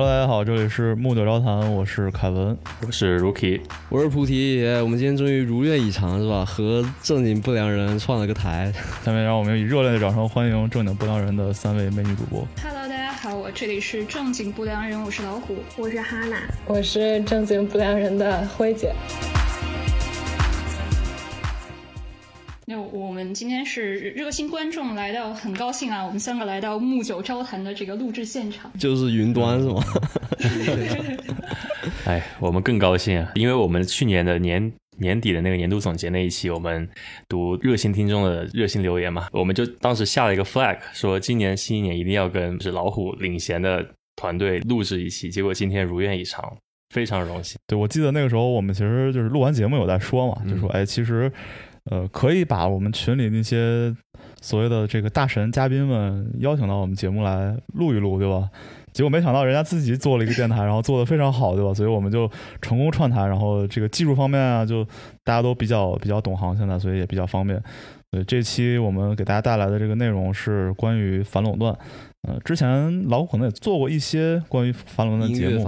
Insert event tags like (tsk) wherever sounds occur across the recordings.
Hello，大家好，这里是木九招谈，我是凯文，我是 Rookie，我是菩提。我们今天终于如愿以偿，是吧？和正经不良人串了个台。(laughs) 下面让我们以热烈的掌声欢迎正经不良人的三位美女主播。Hello，大家好，我这里是正经不良人，我是老虎，我是哈娜，我是正经不良人的辉姐。们今天是热心观众来到，很高兴啊！我们三个来到木九招谈的这个录制现场，就是云端是吗？(laughs) 哎，我们更高兴啊，因为我们去年的年年底的那个年度总结那一期，我们读热心听众的热心留言嘛，我们就当时下了一个 flag，说今年新一年一定要跟是老虎领衔的团队录制一期，结果今天如愿以偿，非常荣幸。对，我记得那个时候我们其实就是录完节目有在说嘛，就说哎，其实。呃，可以把我们群里那些所谓的这个大神嘉宾们邀请到我们节目来录一录，对吧？结果没想到人家自己做了一个电台，然后做的非常好，对吧？所以我们就成功串台，然后这个技术方面啊，就大家都比较比较懂行，现在所以也比较方便。对，这期我们给大家带来的这个内容是关于反垄断。呃，之前老虎可能也做过一些关于反垄断的节目，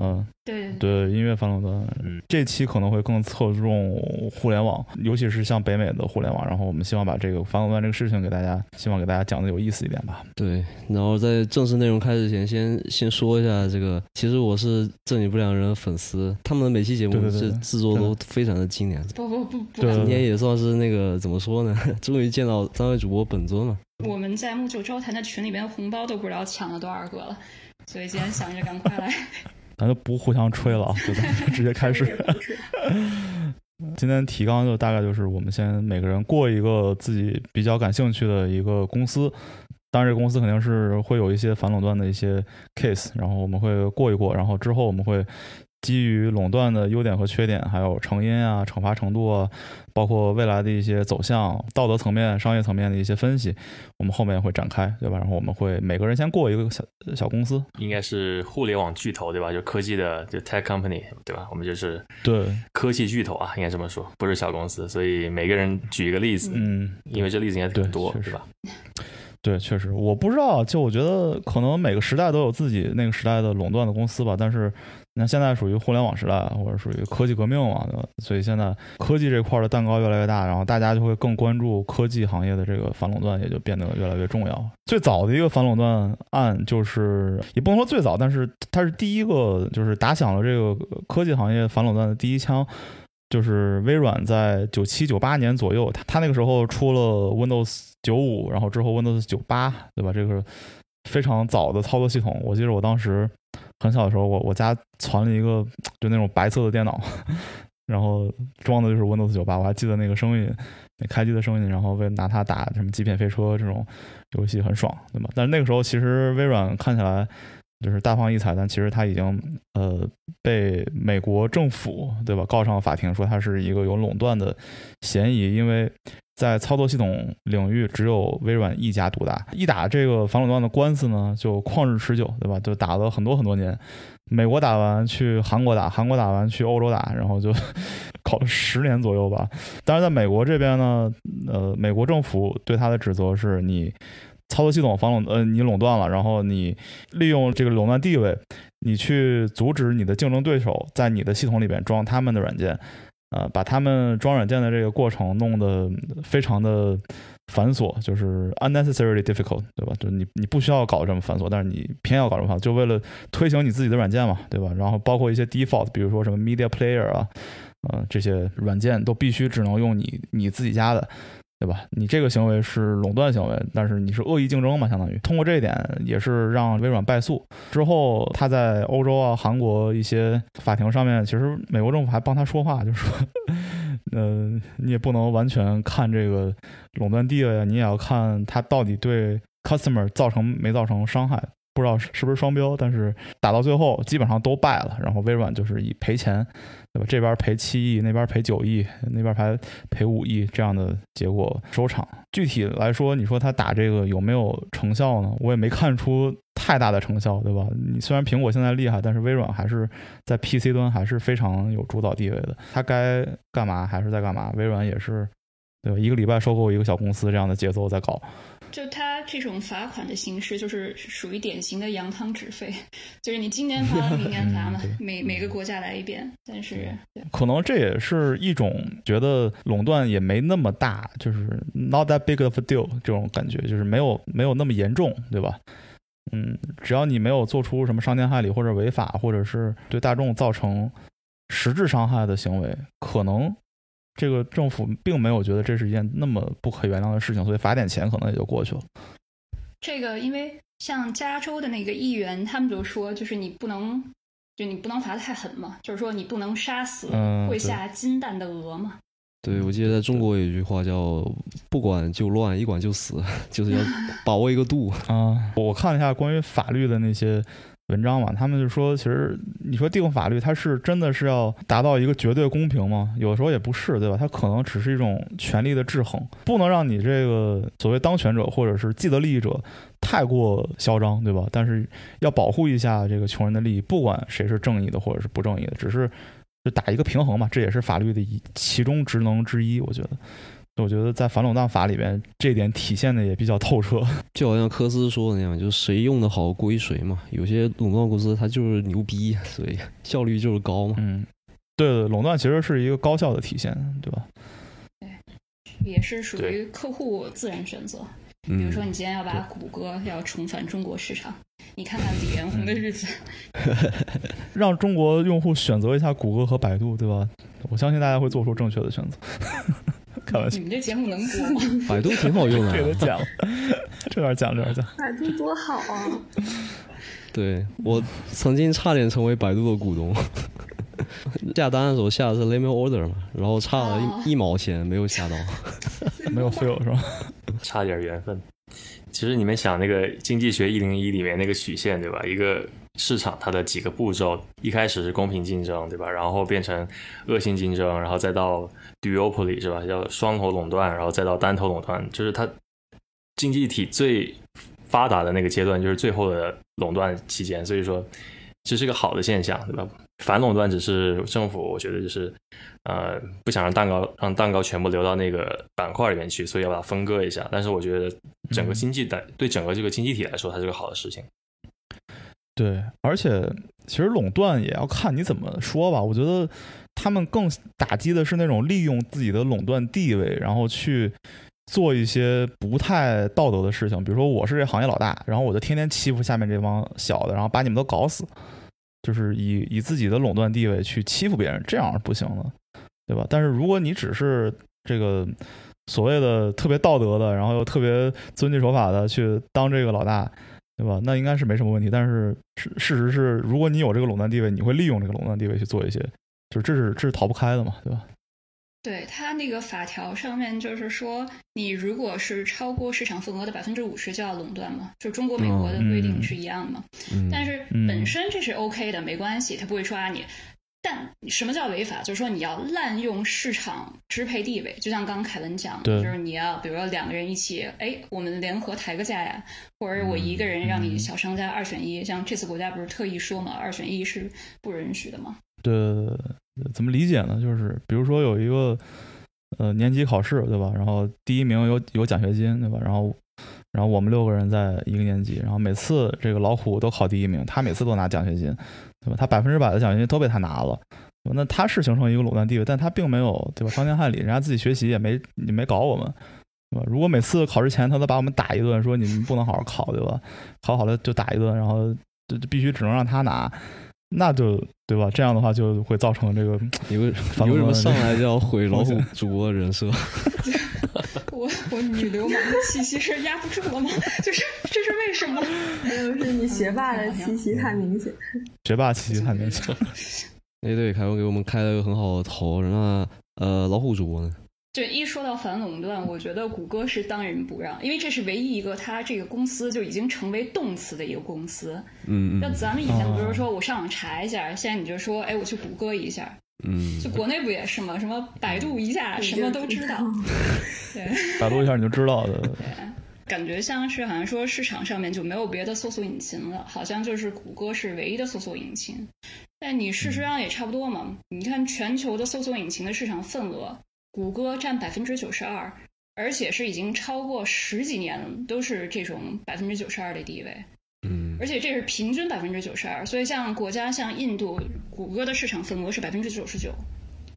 嗯，对对，音乐反垄断。嗯，这期可能会更侧重互联网，尤其是像北美的互联网。然后我们希望把这个反垄断这个事情给大家，希望给大家讲的有意思一点吧。对，然后在正式内容开始前，先先说一下这个，其实我是正经不良人粉丝，他们的每期节目是制作都非常的精良。不不不不，今天也算是那个怎么说呢？(laughs) 终于见到三位主播本尊了。我们在木九招谈的群里边，红包都不知道抢了多少个了，所以今天想着赶快来，(laughs) 咱就不互相吹了啊，就 (laughs) 直接开始。(laughs) 今天提纲就大概就是我们先每个人过一个自己比较感兴趣的一个公司，当然这个公司肯定是会有一些反垄断的一些 case，然后我们会过一过，然后之后我们会。基于垄断的优点和缺点，还有成因啊、惩罚程度啊，包括未来的一些走向、道德层面、商业层面的一些分析，我们后面会展开，对吧？然后我们会每个人先过一个小小公司，应该是互联网巨头，对吧？就科技的，就 tech company，对吧？我们就是对科技巨头啊，应该这么说，不是小公司。所以每个人举一个例子，嗯，因为这例子应该很多，是吧？对，确实，我不知道，就我觉得可能每个时代都有自己那个时代的垄断的公司吧，但是。那现在属于互联网时代，或者属于科技革命嘛，对吧？所以现在科技这块的蛋糕越来越大，然后大家就会更关注科技行业的这个反垄断，也就变得越来越重要。最早的一个反垄断案，就是也不能说最早，但是它是第一个，就是打响了这个科技行业反垄断的第一枪，就是微软在九七九八年左右，它它那个时候出了 Windows 九五，然后之后 Windows 九八，对吧？这个非常早的操作系统，我记得我当时。很小的时候，我我家攒了一个就那种白色的电脑，(laughs) 然后装的就是 Windows 九八，我还记得那个声音，那开机的声音，然后为拿它打什么《极品飞车》这种游戏很爽，对吧？但是那个时候其实微软看起来就是大放异彩，但其实它已经呃被美国政府对吧告上法庭，说它是一个有垄断的嫌疑，因为。在操作系统领域，只有微软一家独大。一打这个反垄断的官司呢，就旷日持久，对吧？就打了很多很多年。美国打完去韩国打，韩国打完去欧洲打，然后就 (laughs) 搞了十年左右吧。但是在美国这边呢，呃，美国政府对他的指责是你操作系统反垄，呃，你垄断了，然后你利用这个垄断地位，你去阻止你的竞争对手在你的系统里边装他们的软件。呃，把他们装软件的这个过程弄得非常的繁琐，就是 unnecessarily difficult，对吧？就你你不需要搞这么繁琐，但是你偏要搞这么繁，就为了推行你自己的软件嘛，对吧？然后包括一些 default，比如说什么 media player 啊，呃，这些软件都必须只能用你你自己家的。对吧？你这个行为是垄断行为，但是你是恶意竞争嘛？相当于通过这一点，也是让微软败诉。之后他在欧洲啊、韩国一些法庭上面，其实美国政府还帮他说话，就说，(laughs) 呃，你也不能完全看这个垄断地位啊，你也要看他到底对 customer 造成没造成伤害。不知道是不是双标，但是打到最后基本上都败了，然后微软就是以赔钱。对吧？这边赔七亿，那边赔九亿，那边还赔五亿，这样的结果收场。具体来说，你说他打这个有没有成效呢？我也没看出太大的成效，对吧？你虽然苹果现在厉害，但是微软还是在 PC 端还是非常有主导地位的。他该干嘛还是在干嘛？微软也是对吧？一个礼拜收购一个小公司这样的节奏在搞。就它这种罚款的形式，就是属于典型的扬汤止沸，就是你今年罚了，明年罚嘛，(laughs) 每每个国家来一遍。但是可能这也是一种觉得垄断也没那么大，就是 not that big of a deal 这种感觉，就是没有没有那么严重，对吧？嗯，只要你没有做出什么伤天害理或者违法，或者是对大众造成实质伤害的行为，可能。这个政府并没有觉得这是一件那么不可原谅的事情，所以罚点钱可能也就过去了。这个，因为像加州的那个议员，他们就说，就是你不能，就你不能罚的太狠嘛，就是说你不能杀死会下金蛋的鹅嘛。对，我记得在中国有一句话叫“不管就乱，一管就死”，(laughs) 就是要把握一个度啊。我看了一下关于法律的那些。文章嘛，他们就说，其实你说定法律，它是真的是要达到一个绝对公平吗？有的时候也不是，对吧？它可能只是一种权力的制衡，不能让你这个所谓当权者或者是既得利益者太过嚣张，对吧？但是要保护一下这个穷人的利益，不管谁是正义的或者是不正义的，只是就打一个平衡嘛，这也是法律的一其中职能之一，我觉得。我觉得在反垄断法里边，这点体现的也比较透彻。(laughs) 就好像科斯说的那样，就是谁用的好归谁嘛。有些垄断公司它就是牛逼，所以 (laughs) 效率就是高嘛。嗯，对，垄断其实是一个高效的体现，对吧？对，也是属于客户自然选择。比如说，你今天要把谷歌要重返中国市场，你看看李彦宏的日子，(laughs) 让中国用户选择一下谷歌和百度，对吧？我相信大家会做出正确的选择。开玩笑，你们这节目能播吗？百度挺好用的，(laughs) 这个讲，这段讲，这段讲。百度多好啊！对我曾经差点成为百度的股东，(laughs) 下单的时候下的是 limit order 嘛，然后差了一一毛钱没有下到，(laughs) 没有 fail 是吧？差点缘分。其实你们想那个经济学一零一里面那个曲线对吧？一个市场它的几个步骤，一开始是公平竞争对吧？然后变成恶性竞争，然后再到 duopoly 是吧？叫双头垄断，然后再到单头垄断，就是它经济体最发达的那个阶段，就是最后的垄断期间。所以说，这是个好的现象对吧？反垄断只是政府，我觉得就是。呃，不想让蛋糕让蛋糕全部流到那个板块里面去，所以要把它分割一下。但是我觉得整个经济的对整个这个经济体来说，它是个好的事情。对，而且其实垄断也要看你怎么说吧。我觉得他们更打击的是那种利用自己的垄断地位，然后去做一些不太道德的事情。比如说，我是这行业老大，然后我就天天欺负下面这帮小的，然后把你们都搞死，就是以以自己的垄断地位去欺负别人，这样不行的。对吧？但是如果你只是这个所谓的特别道德的，然后又特别遵纪守法的去当这个老大，对吧？那应该是没什么问题。但是事事实是，如果你有这个垄断地位，你会利用这个垄断地位去做一些，就是这是这是逃不开的嘛，对吧？对他那个法条上面就是说，你如果是超过市场份额的百分之五十就要垄断嘛，就中国美国的规定是一样的嘛。但是本身这是 OK 的，没关系，他不会抓你。但什么叫违法？就是说你要滥用市场支配地位，就像刚刚凯文讲，就是你要比如说两个人一起，哎，我们联合抬个价呀，或者我一个人让你小商家二选一，像这次国家不是特意说嘛，二选一是不允许的嘛？对，怎么理解呢？就是比如说有一个呃年级考试，对吧？然后第一名有有奖学金，对吧？然后然后我们六个人在一个年级，然后每次这个老虎都考第一名，他每次都拿奖学金。对吧？他百分之百的奖学金都被他拿了，那他是形成一个垄断地位，但他并没有对吧？伤天害理，人家自己学习也没也没搞我们，对吧？如果每次考试前他都把我们打一顿，说你们不能好好考，对吧？考好了就打一顿，然后就必须只能让他拿，那就对吧？这样的话就会造成这个你为你为什么上来就要毁老虎主播人设？(laughs) 我 (laughs) 我女流氓的气息是压不住了吗？就是这是为什么？(laughs) 没有，是你学霸的气息太明显。(laughs) 学霸气息太明显。哎，对，凯文给我们开了个很好的头。那呃，老虎主播呢？就一说到反垄断，我觉得谷歌是当仁不让，因为这是唯一一个它这个公司就已经成为动词的一个公司。嗯嗯。那咱们以前比如说我上网查一下，现在你就说，哎，我去谷歌一下。嗯，就国内不也是吗？什么百度一下什么都知道，对，(laughs) 百度一下你就知道的。对，感觉像是好像说市场上面就没有别的搜索引擎了，好像就是谷歌是唯一的搜索引擎。但你事实上也差不多嘛。你看全球的搜索引擎的市场份额，谷歌占百分之九十二，而且是已经超过十几年了，都是这种百分之九十二的地位。嗯，而且这是平均百分之九十二，所以像国家像印度，谷歌的市场份额是百分之九十九。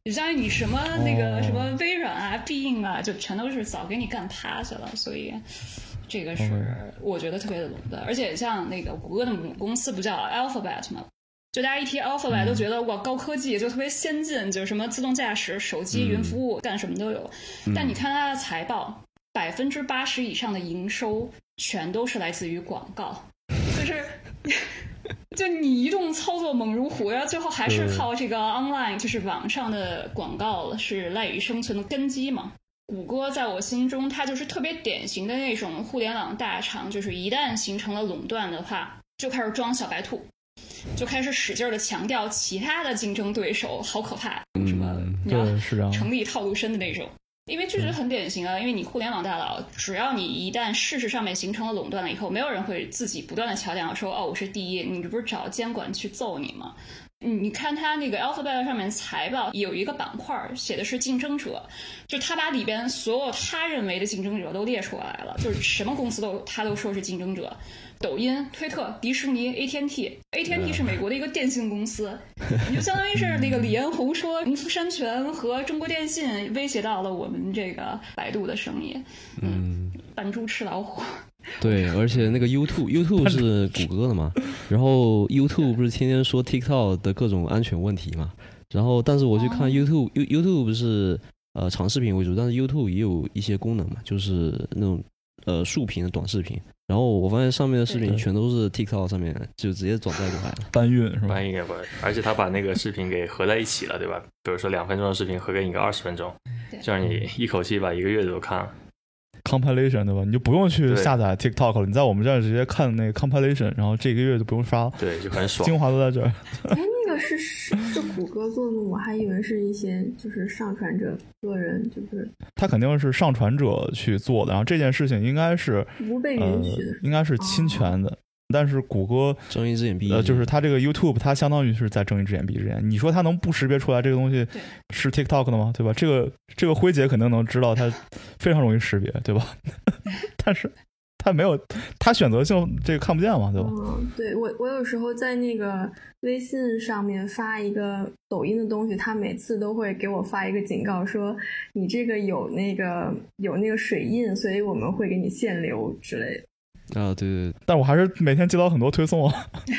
就相当于你什么那个什么微软啊、必应啊，就全都是早给你干趴下了。所以这个是我觉得特别的垄断。而且像那个谷歌的母公司不叫 Alphabet 吗？就大家一提 Alphabet 都觉得哇高科技，就特别先进，就是什么自动驾驶、手机、云服务，干什么都有。但你看它的财报，百分之八十以上的营收全都是来自于广告，就是。就你移动操作猛如虎，然后最后还是靠这个 online，就是网上的广告是赖以生存的根基嘛。谷歌在我心中，它就是特别典型的那种互联网大厂，就是一旦形成了垄断的话，就开始装小白兔，就开始使劲的强调其他的竞争对手好可怕，什么你要成立套路深的那种。因为这是很典型啊，因为你互联网大佬，只要你一旦事实上面形成了垄断了以后，没有人会自己不断的强调说，哦，我是第一，你这不是找监管去揍你吗？你看他那个 Alphabet 上面财报有一个板块写的是竞争者，就他把里边所有他认为的竞争者都列出来了，就是什么公司都他都说是竞争者。抖音、推特、迪士尼、AT&T，AT&T 是美国的一个电信公司，(laughs) 你就相当于是那个李彦宏说，农夫山泉和中国电信威胁到了我们这个百度的生意，嗯，扮猪吃老虎。对，(laughs) 而且那个 YouTube，YouTube (laughs) 是谷歌的嘛，然后 YouTube 不是天天说 TikTok 的各种安全问题嘛，然后但是我去看 YouTube，YouTube 不是呃长视频为主，但是 YouTube 也有一些功能嘛，就是那种呃竖屏的短视频。然后我发现上面的视频全都是 TikTok 上面就直接转载过来了，搬运是吧？搬运不，而且他把那个视频给合在一起了，对吧？比如说两分钟的视频合给你个二十分钟，这样你一口气把一个月都看了。Compilation 对吧？你就不用去下载 TikTok 了，你在我们这儿直接看那个 Compilation，然后这一个月就不用刷了。对，就很 (laughs) 爽，精华都在这儿。(laughs) 哎，那个是是是谷歌做的吗？我还以为是一些就是上传者个人，就是他肯定是上传者去做的，然后这件事情应该是不被允许的，应该是侵权的。但是谷歌睁一只眼闭，呃，就是它这个 YouTube，它相当于是在睁一只眼闭一只眼。你说它能不识别出来这个东西是 TikTok 的吗？对吧？这个这个辉姐肯定能知道，它非常容易识别，对吧？(laughs) 但是它没有，他选择性这个看不见嘛，对吧？嗯，对我我有时候在那个微信上面发一个抖音的东西，他每次都会给我发一个警告，说你这个有那个有那个水印，所以我们会给你限流之类的。啊，对对，但我还是每天接到很多推送啊。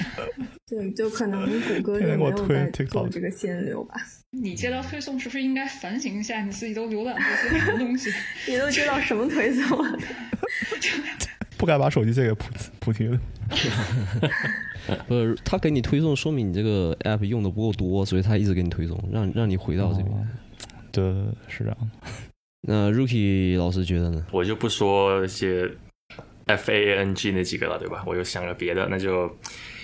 (laughs) 对，就可能谷歌就没有在做这个限流吧。你接到推送是不是应该反省一下你自己都浏览过些什么东西？(laughs) 你都接到什么推送啊？(laughs) 不该把手机借给菩菩提的。(laughs) 不是，他给你推送，说明你这个 app 用的不够多，所以他一直给你推送，让让你回到这边。对，是这样的。那 Rookie 老师觉得呢？我就不说一些。F A N G 那几个了，对吧？我就想个别的，那就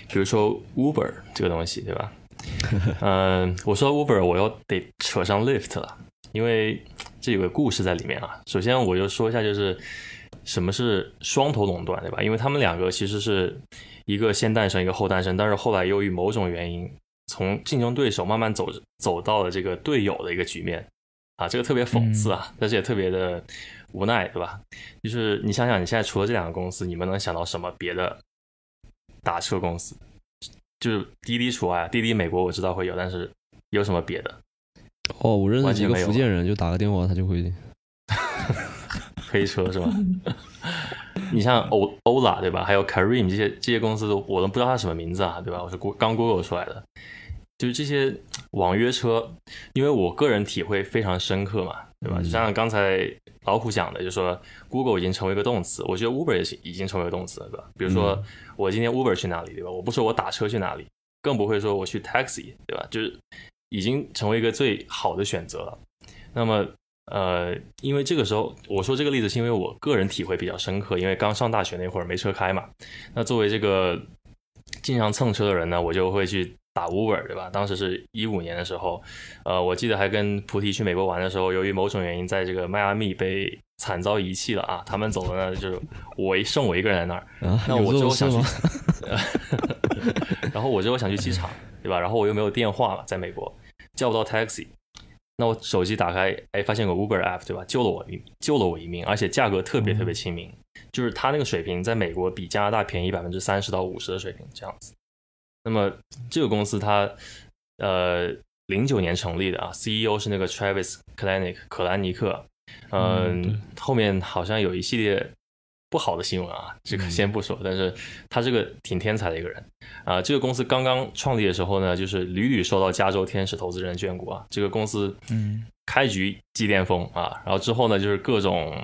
比如说 Uber 这个东西，对吧？(laughs) 嗯，我说 Uber，我又得扯上 Lyft 了，因为这有个故事在里面啊。首先，我就说一下，就是什么是双头垄断，对吧？因为他们两个其实是一个先诞生，一个后诞生，但是后来由于某种原因，从竞争对手慢慢走走到了这个队友的一个局面啊，这个特别讽刺啊，但是也特别的。无奈，对吧？就是你想想，你现在除了这两个公司，你们能想到什么别的打车公司？就是滴滴除外，滴滴美国我知道会有，但是有什么别的？哦，我认识几个福建人，就打个电话他就会 (laughs) 黑车是吧？(laughs) 你像欧欧拉对吧？还有 Kareem 这些这些公司都我都不知道它什么名字啊，对吧？我是刚 Google 出来的，就是这些网约车，因为我个人体会非常深刻嘛，对吧？就像刚才。老虎讲的，就是说，Google 已经成为一个动词，我觉得 Uber 也是已经成为一个动词了，对吧？比如说，我今天 Uber 去哪里，对吧？我不说我打车去哪里，更不会说我去 taxi，对吧？就是已经成为一个最好的选择了。那么，呃，因为这个时候我说这个例子，是因为我个人体会比较深刻，因为刚上大学那会儿没车开嘛。那作为这个经常蹭车的人呢，我就会去。打 Uber 对吧？当时是一五年的时候，呃，我记得还跟菩提去美国玩的时候，由于某种原因，在这个迈阿密被惨遭遗弃了啊。他们走了呢，就是我剩我一个人在那儿。那我之后想去，(laughs) 然后我之后想去机场，对吧？然后我又没有电话嘛，在美国叫不到 taxi，那我手机打开，哎，发现个 Uber app，对吧？救了我一救了我一命，而且价格特别特别亲民，就是它那个水平在美国比加拿大便宜百分之三十到五十的水平这样子。那么这个公司它呃零九年成立的啊，CEO 是那个 Travis Kalanick 可兰尼克，嗯，后面好像有一系列。不好的新闻啊，这个先不说。但是他这个挺天才的一个人啊。这个公司刚刚创立的时候呢，就是屡屡受到加州天使投资人眷顾啊。这个公司嗯，开局即巅峰啊，然后之后呢，就是各种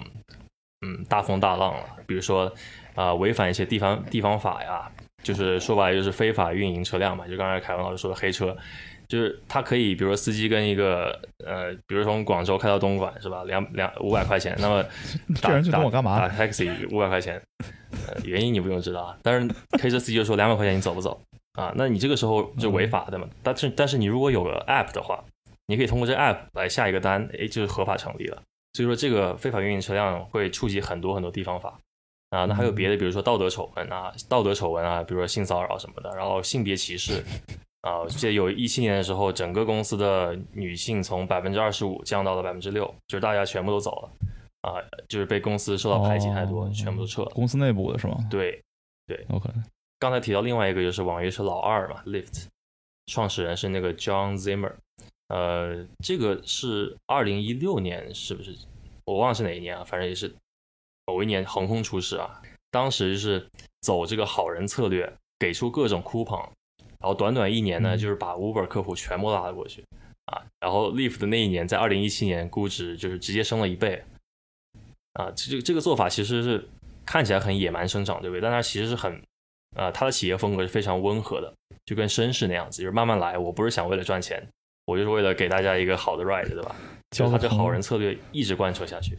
嗯大风大浪了。比如说啊，违反一些地方地方法呀，就是说白了就是非法运营车辆嘛。就刚才凯文老师说的黑车。就是他可以，比如说司机跟一个呃，比如从广州开到东莞是吧？两两五百块钱，那么打 (laughs) 人去跟我干嘛？打 taxi 五百块钱，呃，原因你不用知道啊。但是开车司机就说两百块钱你走不走啊？那你这个时候就违法的嘛。但是但是你如果有个 app 的话，你可以通过这 app 来下一个单，哎，就是合法成立了。所以说这个非法运营车辆会触及很多很多地方法啊。那还有别的，比如说道德丑闻啊，道德丑闻啊，比如说性骚扰什么的，然后性别歧视。啊，我记得有一七年的时候，整个公司的女性从百分之二十五降到了百分之六，就是大家全部都走了，啊，就是被公司受到排挤太多，全部都撤了。公司内部的是吗？对，对，OK。刚才提到另外一个就是网约车老二嘛，Lift，创始人是那个 John Zimmer，呃，这个是二零一六年是不是？我忘了是哪一年啊，反正也是某一年横空出世啊，当时是走这个好人策略，给出各种 coupon。然后短短一年呢，就是把 Uber 客户全部拉了过去，啊，然后 Lyft 的那一年，在二零一七年估值就是直接升了一倍，啊，这这个做法其实是看起来很野蛮生长，对不对？但它其实是很，啊，它的企业风格是非常温和的，就跟绅士那样子，就是慢慢来。我不是想为了赚钱，我就是为了给大家一个好的 ride，对吧？就他这好人策略一直贯彻下去，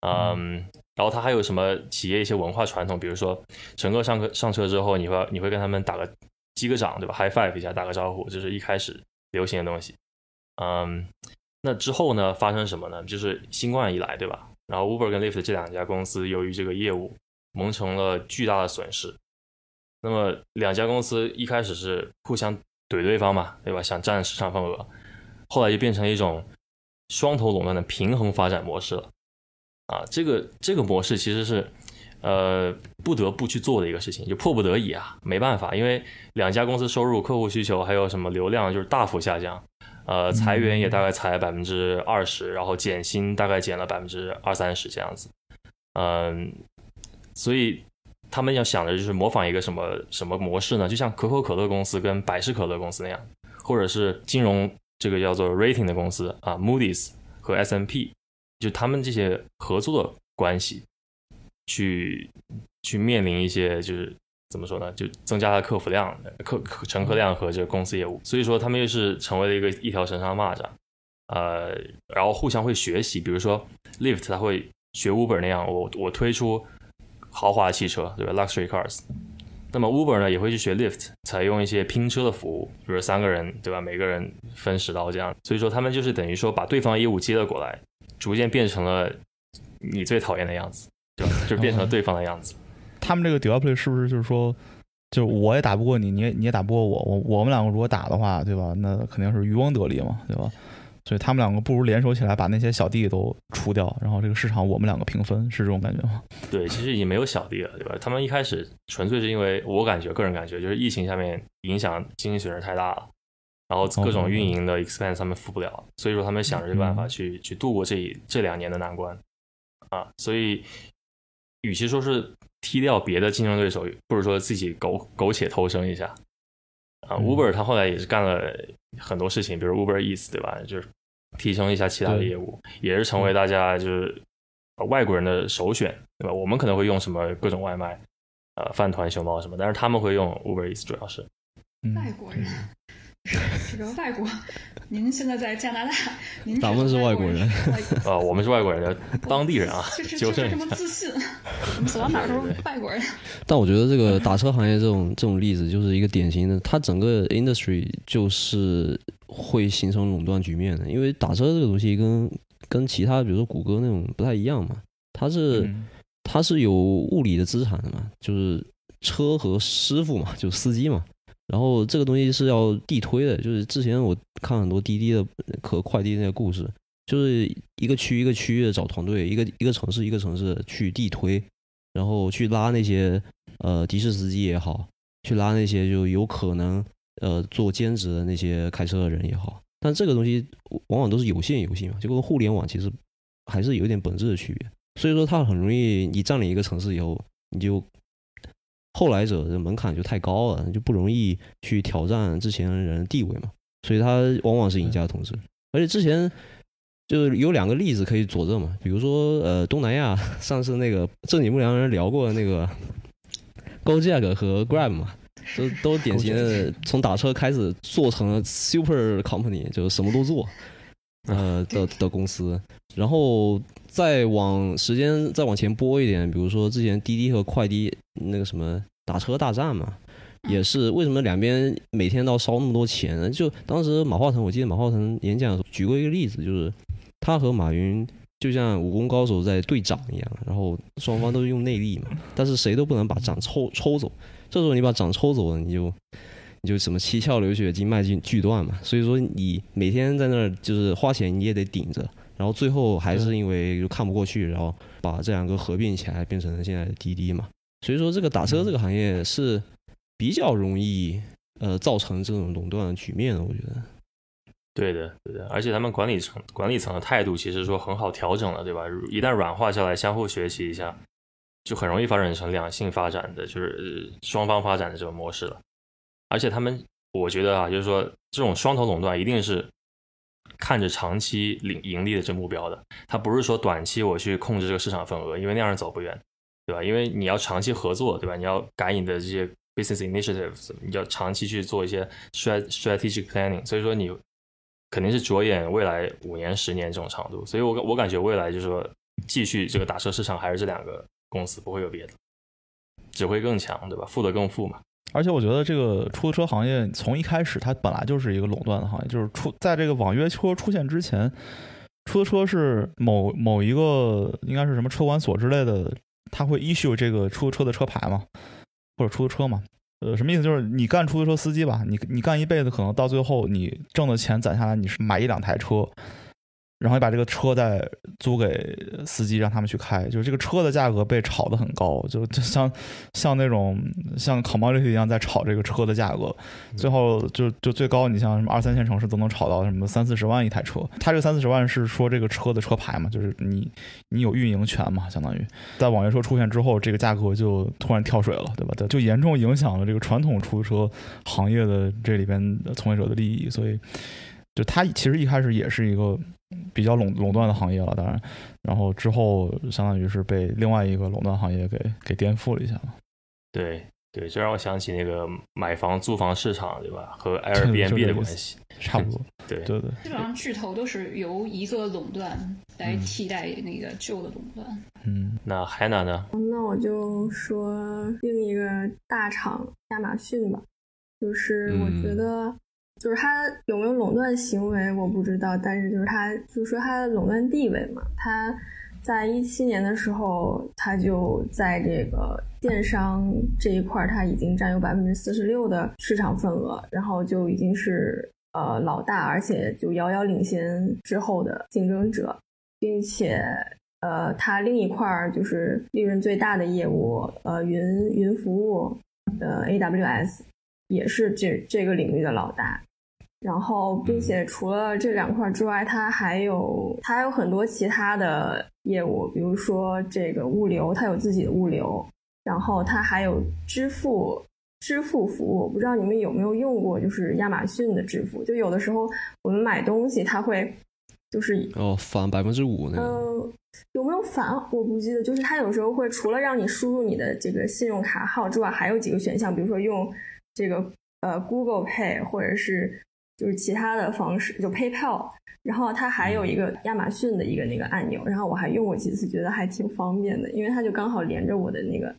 嗯，然后他还有什么企业一些文化传统，比如说乘客上车上车之后，你会你会跟他们打个。击个掌，对吧？High five 一下，打个招呼，这是一开始流行的东西。嗯，那之后呢，发生什么呢？就是新冠以来，对吧？然后 Uber 跟 Lyft 这两家公司由于这个业务蒙成了巨大的损失。那么两家公司一开始是互相怼对方嘛，对吧？想占市场份额，后来就变成一种双头垄断的平衡发展模式了。啊，这个这个模式其实是。呃，不得不去做的一个事情，就迫不得已啊，没办法，因为两家公司收入、客户需求还有什么流量就是大幅下降，呃，裁员也大概裁百分之二十，然后减薪大概减了百分之二三十这样子，嗯，所以他们要想的就是模仿一个什么什么模式呢？就像可口可乐公司跟百事可乐公司那样，或者是金融这个叫做 rating 的公司啊，Moody's 和 S&P，就他们这些合作关系。去去面临一些就是怎么说呢？就增加它客服量、客乘客量和这个公司业务，所以说他们又是成为了一个一条绳上的蚂蚱，呃，然后互相会学习，比如说 Lyft 它会学 Uber 那样，我我推出豪华汽车，对吧？Luxury cars，那么 Uber 呢也会去学 Lyft，采用一些拼车的服务，比如三个人，对吧？每个人分十刀这样，所以说他们就是等于说把对方业务接了过来，逐渐变成了你最讨厌的样子。(laughs) 就变成了对方的样子。他们这个 duopoly 是不是就是说，就我也打不过你，你也你也打不过我，我我们两个如果打的话，对吧？那肯定是渔翁得利嘛，对吧？所以他们两个不如联手起来，把那些小弟都除掉，然后这个市场我们两个平分，是这种感觉吗？对，其实已经没有小弟了，对吧？他们一开始纯粹是因为我感觉，个人感觉就是疫情下面影响经济损失太大了，然后各种运营的 expense 他们付不了，所以说他们想着这个办法去去度过这这两年的难关啊，所以。与其说是踢掉别的竞争对手，不如说自己苟苟且偷生一下。啊，Uber 他后来也是干了很多事情，比如 Uber Eats 对吧？就是提升一下其他的业务，也是成为大家就是外国人的首选，对吧？我们可能会用什么各种外卖，呃，饭团、熊猫什么，但是他们会用 Uber Eats，主要是外国人。(laughs) 这个外国，您现在在加拿大，您咱们是外国人 (laughs) 啊，我们是外国人，当地人啊，纠正这么自信，我们走到哪都是外国人。但我觉得这个打车行业这种这种例子就是一个典型的，它整个 industry 就是会形成垄断局面的，因为打车这个东西跟跟其他比如说谷歌那种不太一样嘛，它是它是有物理的资产的嘛，就是车和师傅嘛，就司机嘛。然后这个东西是要地推的，就是之前我看很多滴滴的和快递那些故事，就是一个区一个区域的找团队，一个一个城市一个城市去地推，然后去拉那些呃的士司机也好，去拉那些就有可能呃做兼职的那些开车的人也好，但这个东西往往都是有限游戏嘛，就跟互联网其实还是有一点本质的区别，所以说它很容易你占领一个城市以后，你就。后来者的门槛就太高了，就不容易去挑战之前人的地位嘛，所以他往往是赢家统治。而且之前就是有两个例子可以佐证嘛，比如说呃东南亚 (laughs) 上次那个正经不良人聊过的那个 Gojek 和 Grab 嘛，都都典型的从打车开始做成了 super company，就什么都做，(laughs) 呃的的公司，然后。再往时间再往前拨一点，比如说之前滴滴和快滴那个什么打车大战嘛，也是为什么两边每天都要烧那么多钱呢？就当时马化腾，我记得马化腾演讲举过一个例子，就是他和马云就像武功高手在对掌一样，然后双方都是用内力嘛，但是谁都不能把掌抽抽走。这时候你把掌抽走了，你就你就什么七窍流血、经脉俱俱断嘛。所以说你每天在那儿就是花钱，你也得顶着。然后最后还是因为就看不过去，然后把这两个合并起来，变成了现在的滴滴嘛。所以说这个打车这个行业是比较容易呃造成这种垄断局面的，我觉得。对的，对的。而且他们管理层管理层的态度其实说很好调整了，对吧？一旦软化下来，相互学习一下，就很容易发展成两性发展的，就是双方发展的这种模式了。而且他们，我觉得啊，就是说这种双头垄断一定是。看着长期领盈利的这目标的，他不是说短期我去控制这个市场份额，因为那样走不远，对吧？因为你要长期合作，对吧？你要改你的这些 business initiatives，你要长期去做一些 strategic planning，所以说你肯定是着眼未来五年、十年这种长度。所以我我感觉未来就是说，继续这个打车市场还是这两个公司，不会有别的，只会更强，对吧？富得更富嘛。而且我觉得这个出租车行业从一开始它本来就是一个垄断的行业，就是出在这个网约车出现之前，出租车是某某一个应该是什么车管所之类的，他会 issue 这个出租车的车牌嘛，或者出租车嘛，呃，什么意思？就是你干出租车司机吧，你你干一辈子，可能到最后你挣的钱攒下来，你是买一两台车。然后你把这个车再租给司机，让他们去开，就是这个车的价格被炒得很高，就就像像那种像 commodity 一样在炒这个车的价格，最后就就最高，你像什么二三线城市都能炒到什么三四十万一台车。他这个三四十万是说这个车的车牌嘛，就是你你有运营权嘛，相当于在网约车出现之后，这个价格就突然跳水了，对吧？就严重影响了这个传统出租车行业的这里边从业者的利益，所以就他其实一开始也是一个。比较垄垄断的行业了，当然，然后之后相当于是被另外一个垄断行业给给颠覆了一下嘛。对对，这让我想起那个买房租房市场，对吧？和 (laughs) Airbnb 的关系差不多。(laughs) 对对对，基本上巨头都是由一个垄断来替代那个旧的垄断。嗯，那海南呢？那我就说另一个大厂亚马逊吧，就是我觉得。就是它有没有垄断行为，我不知道。但是就是它，就是说它的垄断地位嘛。它在一七年的时候，它就在这个电商这一块，它已经占有百分之四十六的市场份额，然后就已经是呃老大，而且就遥遥领先之后的竞争者，并且呃，它另一块就是利润最大的业务，呃，云云服务，呃，AWS 也是这这个领域的老大。然后，并且除了这两块之外，它还有它还有很多其他的业务，比如说这个物流，它有自己的物流，然后它还有支付支付服务。我不知道你们有没有用过，就是亚马逊的支付，就有的时候我们买东西，它会就是哦返百分之五那个，嗯，有没有返我不记得，就是它有时候会除了让你输入你的这个信用卡号之外，还有几个选项，比如说用这个呃 Google Pay 或者是。就是其他的方式，就 PayPal，然后它还有一个亚马逊的一个那个按钮，然后我还用过几次，觉得还挺方便的，因为它就刚好连着我的那个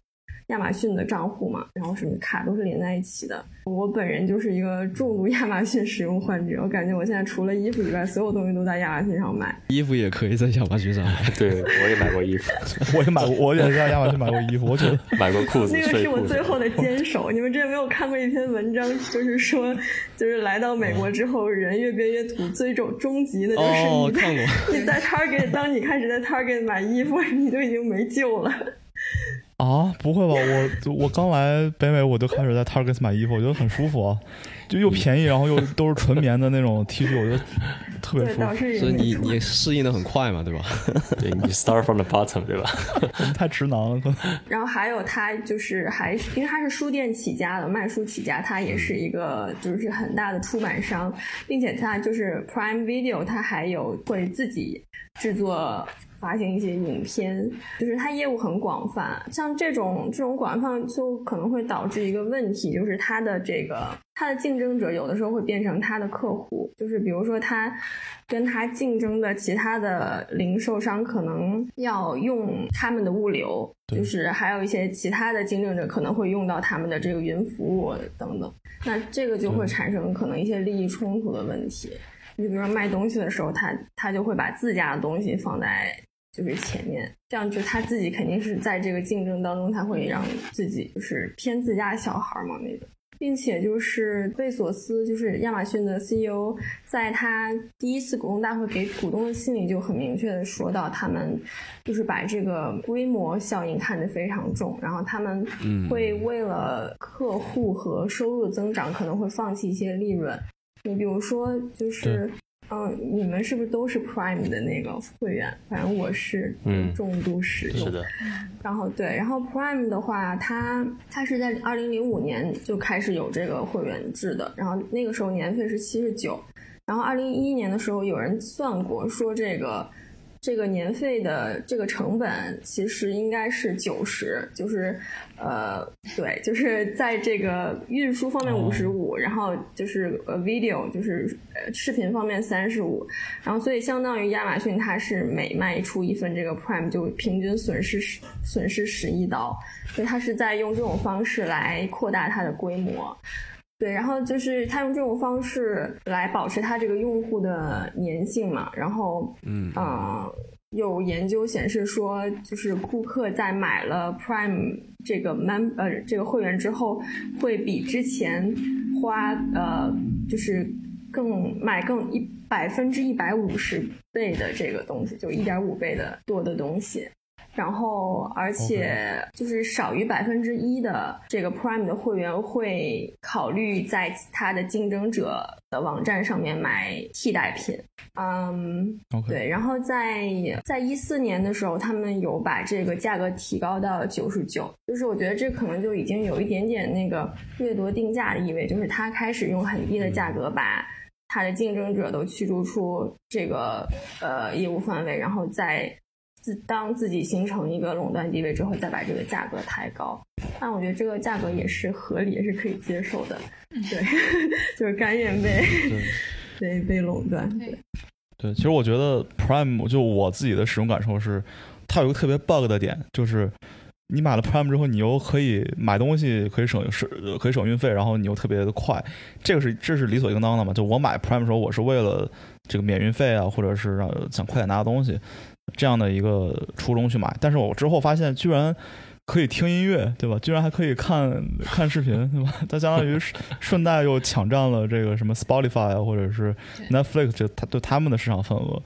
亚马逊的账户嘛，然后什么卡都是连在一起的。我本人就是一个重度亚马逊使用患者，我感觉我现在除了衣服以外，所有东西都在亚马逊上买。衣服也可以在亚马逊上买，对我也买过衣服，(laughs) 我也买过，我也在亚马逊买过衣服，我觉得买过裤子。那个是我最后的坚守。你们之前没有看过一篇文章，就是说，就是来到美国之后，人越变越土，最终终极的就是你在你在 Target，当你开始在 Target 买衣服，你就已经没救了。啊，不会吧！我我刚来北美，我就开始在 Target 买衣服，我觉得很舒服啊，就又便宜，然后又都是纯棉的那种 T 恤，我觉得特别舒服。所以你你适应的很快嘛，对吧？(laughs) 对你 start from the bottom，对吧？我 (laughs) 们太直男了。然后还有他就是还是因为他是书店起家的，卖书起家，他也是一个就是很大的出版商，并且他就是 Prime Video，他还有会自己制作。发行一些影片，就是它业务很广泛。像这种这种广泛，就可能会导致一个问题，就是它的这个它的竞争者有的时候会变成它的客户。就是比如说，它跟它竞争的其他的零售商可能要用他们的物流，就是还有一些其他的竞争者可能会用到他们的这个云服务等等。那这个就会产生可能一些利益冲突的问题。你比如说卖东西的时候，他他就会把自家的东西放在。就是前面这样，就他自己肯定是在这个竞争当中，他会让自己就是偏自家小孩嘛那种，并且就是贝索斯，就是亚马逊的 CEO，在他第一次股东大会给股东的信里就很明确的说到，他们就是把这个规模效应看得非常重，然后他们会为了客户和收入增长，可能会放弃一些利润。你比如说就是。嗯，你们是不是都是 Prime 的那个会员？反正我是重度使用。是的。然后对，然后 Prime 的话，它它是在二零零五年就开始有这个会员制的，然后那个时候年费是七十九，然后二零一一年的时候有人算过，说这个。这个年费的这个成本其实应该是九十，就是呃，对，就是在这个运输方面五十五，然后就是呃 video 就是呃视频方面三十五，然后所以相当于亚马逊它是每卖出一份这个 Prime 就平均损失十损失十一刀，所以它是在用这种方式来扩大它的规模。对，然后就是他用这种方式来保持他这个用户的粘性嘛，然后，嗯，有研究显示说，就是顾客在买了 Prime 这个 mem 呃这个会员之后，会比之前花呃就是更买更一百分之一百五十倍的这个东西，就一点五倍的多的东西。然后，而且就是少于百分之一的这个 Prime 的会员会考虑在他的竞争者的网站上面买替代品。嗯，对。然后在在一四年的时候，他们有把这个价格提高到九十九，就是我觉得这可能就已经有一点点那个掠夺定价的意味，就是他开始用很低的价格把它的竞争者都驱逐出这个呃业务范围，然后再。自当自己形成一个垄断地位之后，再把这个价格抬高，但我觉得这个价格也是合理，也是可以接受的。对，(laughs) 就是甘愿被被 (laughs) 被垄断。对，对，其实我觉得 Prime 就我自己的使用感受是，它有个特别 bug 的点，就是你买了 Prime 之后，你又可以买东西，可以省省可以省运费，然后你又特别的快，这个是这是理所应当的嘛？就我买 Prime 的时候，我是为了这个免运费啊，或者是让想快点拿到东西。这样的一个初衷去买，但是我之后发现居然可以听音乐，对吧？居然还可以看 (laughs) 看视频，对吧？它相当于顺带又抢占了这个什么 Spotify 啊，或者是 Netflix 这他对他们的市场份额，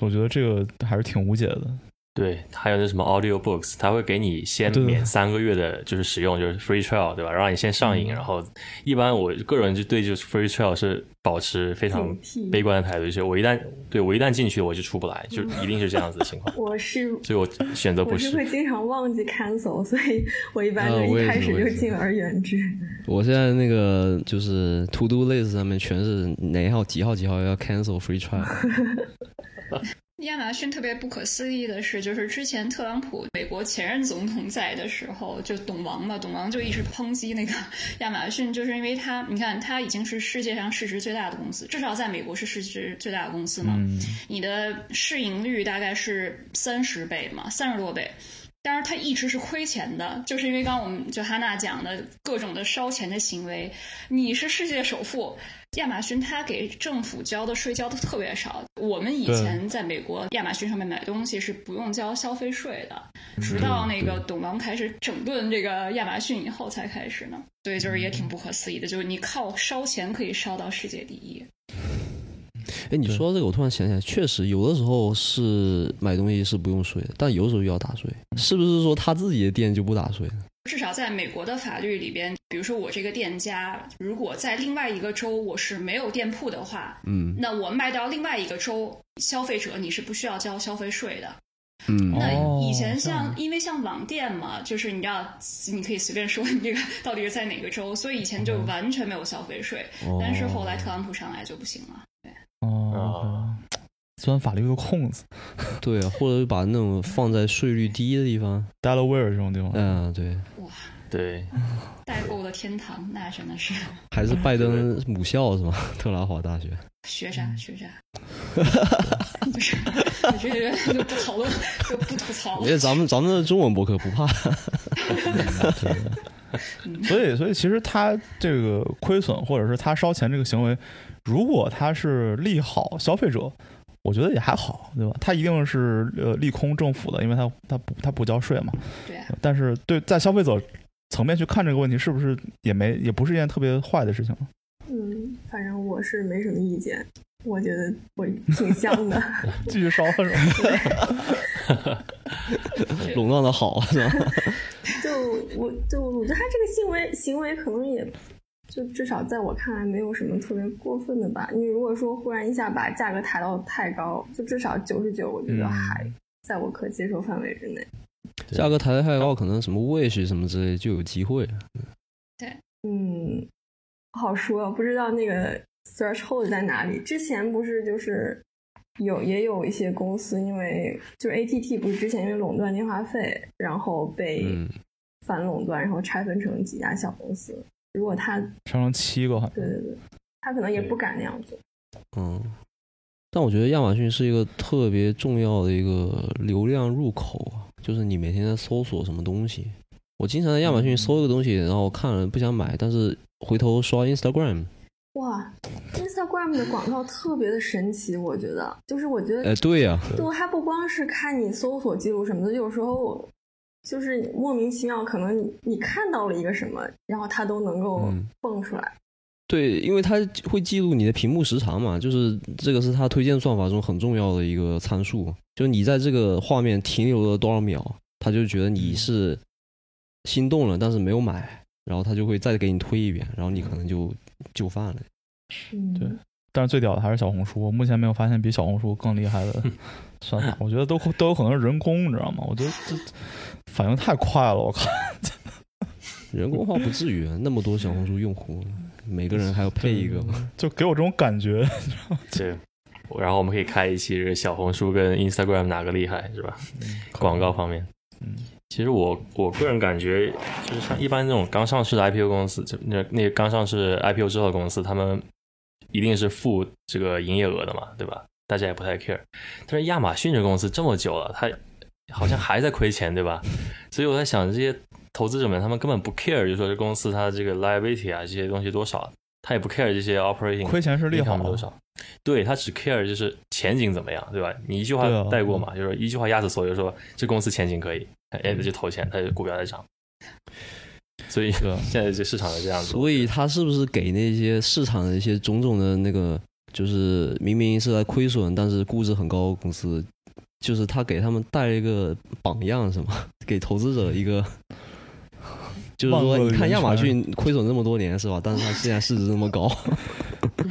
我觉得这个还是挺无解的。对，还有那什么 Audio Books，它会给你先免三个月的，就是使用，就是 Free Trial，对吧？让你先上瘾，然后一般我个人就对就是 Free Trial 是保持非常悲观的态度，就是我一旦对我一旦进去我就出不来，就一定是这样子的情况。(laughs) 我是，所以我选择不是。我是会经常忘记 cancel，所以我一般就一开始就敬而远之。我现在那个就是 To Do List 上面全是哪号几号几号要 cancel Free Trial。(laughs) 亚马逊特别不可思议的是，就是之前特朗普美国前任总统在的时候，就董王嘛，董王就一直抨击那个 (laughs) 亚马逊，就是因为他，你看他已经是世界上市值最大的公司，至少在美国是市值最大的公司嘛，你的市盈率大概是三十倍嘛，三十多倍。当然它一直是亏钱的，就是因为刚刚我们就哈娜讲的各种的烧钱的行为。你是世界首富，亚马逊它给政府交的税交的特别少。我们以前在美国亚马逊上面买东西是不用交消费税的，直到那个董王开始整顿这个亚马逊以后才开始呢。所以就是也挺不可思议的，就是你靠烧钱可以烧到世界第一。哎，你说到这个，我突然想起来，确实有的时候是买东西是不用税的，但有的时候又要打税，是不是说他自己的店就不打税？至少在美国的法律里边，比如说我这个店家，如果在另外一个州我是没有店铺的话，嗯，那我卖到另外一个州，消费者你是不需要交消费税的。嗯，那以前像因为像网店嘛，就是你要你可以随便说你这个到底是在哪个州，所以以前就完全没有消费税。但是后来特朗普上来就不行了。对，哦，钻 (tsk) 法律的空子。(laughs) 对啊，或者把那种放在税率低的地方，Delaware 这种地方。嗯，对。哇，对，代购的天堂，那真的是。还是拜登母校是吗？特拉华大学。学啥学啥。(laughs) 不是，你这个就不讨论，就不吐槽。因为咱们咱们的中文博客不怕。(laughs) 所以，所以其实他这个亏损，或者是他烧钱这个行为，如果他是利好消费者，我觉得也还好，对吧？他一定是呃利空政府的，因为他他不他不交税嘛。对。但是对在消费者层面去看这个问题，是不是也没也不是一件特别坏的事情？嗯，反正我是没什么意见。我觉得我挺香的，(laughs) 继续烧是吧？(laughs) 垄断的好是吧？就我就我觉得他这个行为行为可能也就至少在我看来没有什么特别过分的吧。你如果说忽然一下把价格抬到太高，就至少九十九，我觉得还在我可接受范围之内。价格抬得太高，可能什么 wish 什么之类就有机会。对，嗯，不好说，不知道那个。threshold 在哪里？之前不是就是有也有一些公司，因为就是 ATT 不是之前因为垄断电话费，然后被反垄断，然后拆分成几家小公司。如果他拆成七个，对对对，他可能也不敢那样做。嗯，但我觉得亚马逊是一个特别重要的一个流量入口啊，就是你每天在搜索什么东西，我经常在亚马逊搜一个东西，然后看了不想买，但是回头刷 Instagram。哇，Instagram 的广告特别的神奇，我觉得，就是我觉得，哎，对呀，就还不光是看你搜索记录什么的，有时候就是莫名其妙，可能你你看到了一个什么，然后它都能够蹦出来。对，因为它会记录你的屏幕时长嘛，就是这个是它推荐算法中很重要的一个参数，就是你在这个画面停留了多少秒，它就觉得你是心动了，但是没有买，然后它就会再给你推一遍，然后你可能就。就范了，嗯，对，但是最屌的还是小红书，目前没有发现比小红书更厉害的 (laughs) 算法，我觉得都都有可能是人工，你知道吗？我觉得这反应太快了，我靠，人工化不至于，那么多小红书用户，每个人还要配一个，(laughs) 就给我这种感觉。(laughs) 对，然后我们可以开一期这个小红书跟 Instagram 哪个厉害，是吧？广告方面，嗯。其实我我个人感觉，就是像一般这种刚上市的 IPO 公司，就那那个刚上市 IPO 之后的公司，他们一定是负这个营业额的嘛，对吧？大家也不太 care。但是亚马逊这公司这么久了，它好像还在亏钱，对吧？所以我在想，这些投资者们他们根本不 care，就说这公司它的这个 liability 啊这些东西多少，他也不 care 这些 operating 亏钱是利好多少。对他只 care 就是前景怎么样，对吧？你一句话带过嘛，就是一句话压死所有，说这公司前景可以。哎，就投钱，它就股票在涨，所以 (laughs) 现在这市场是这样子。所以他是不是给那些市场的一些种种的那个，就是明明是在亏损，但是估值很高的公司，就是他给他们带了一个榜样，是吗？(laughs) 给投资者一个，(laughs) 就是说，你看亚马逊亏损这么多年，是吧？但是它现在市值这么高。(laughs)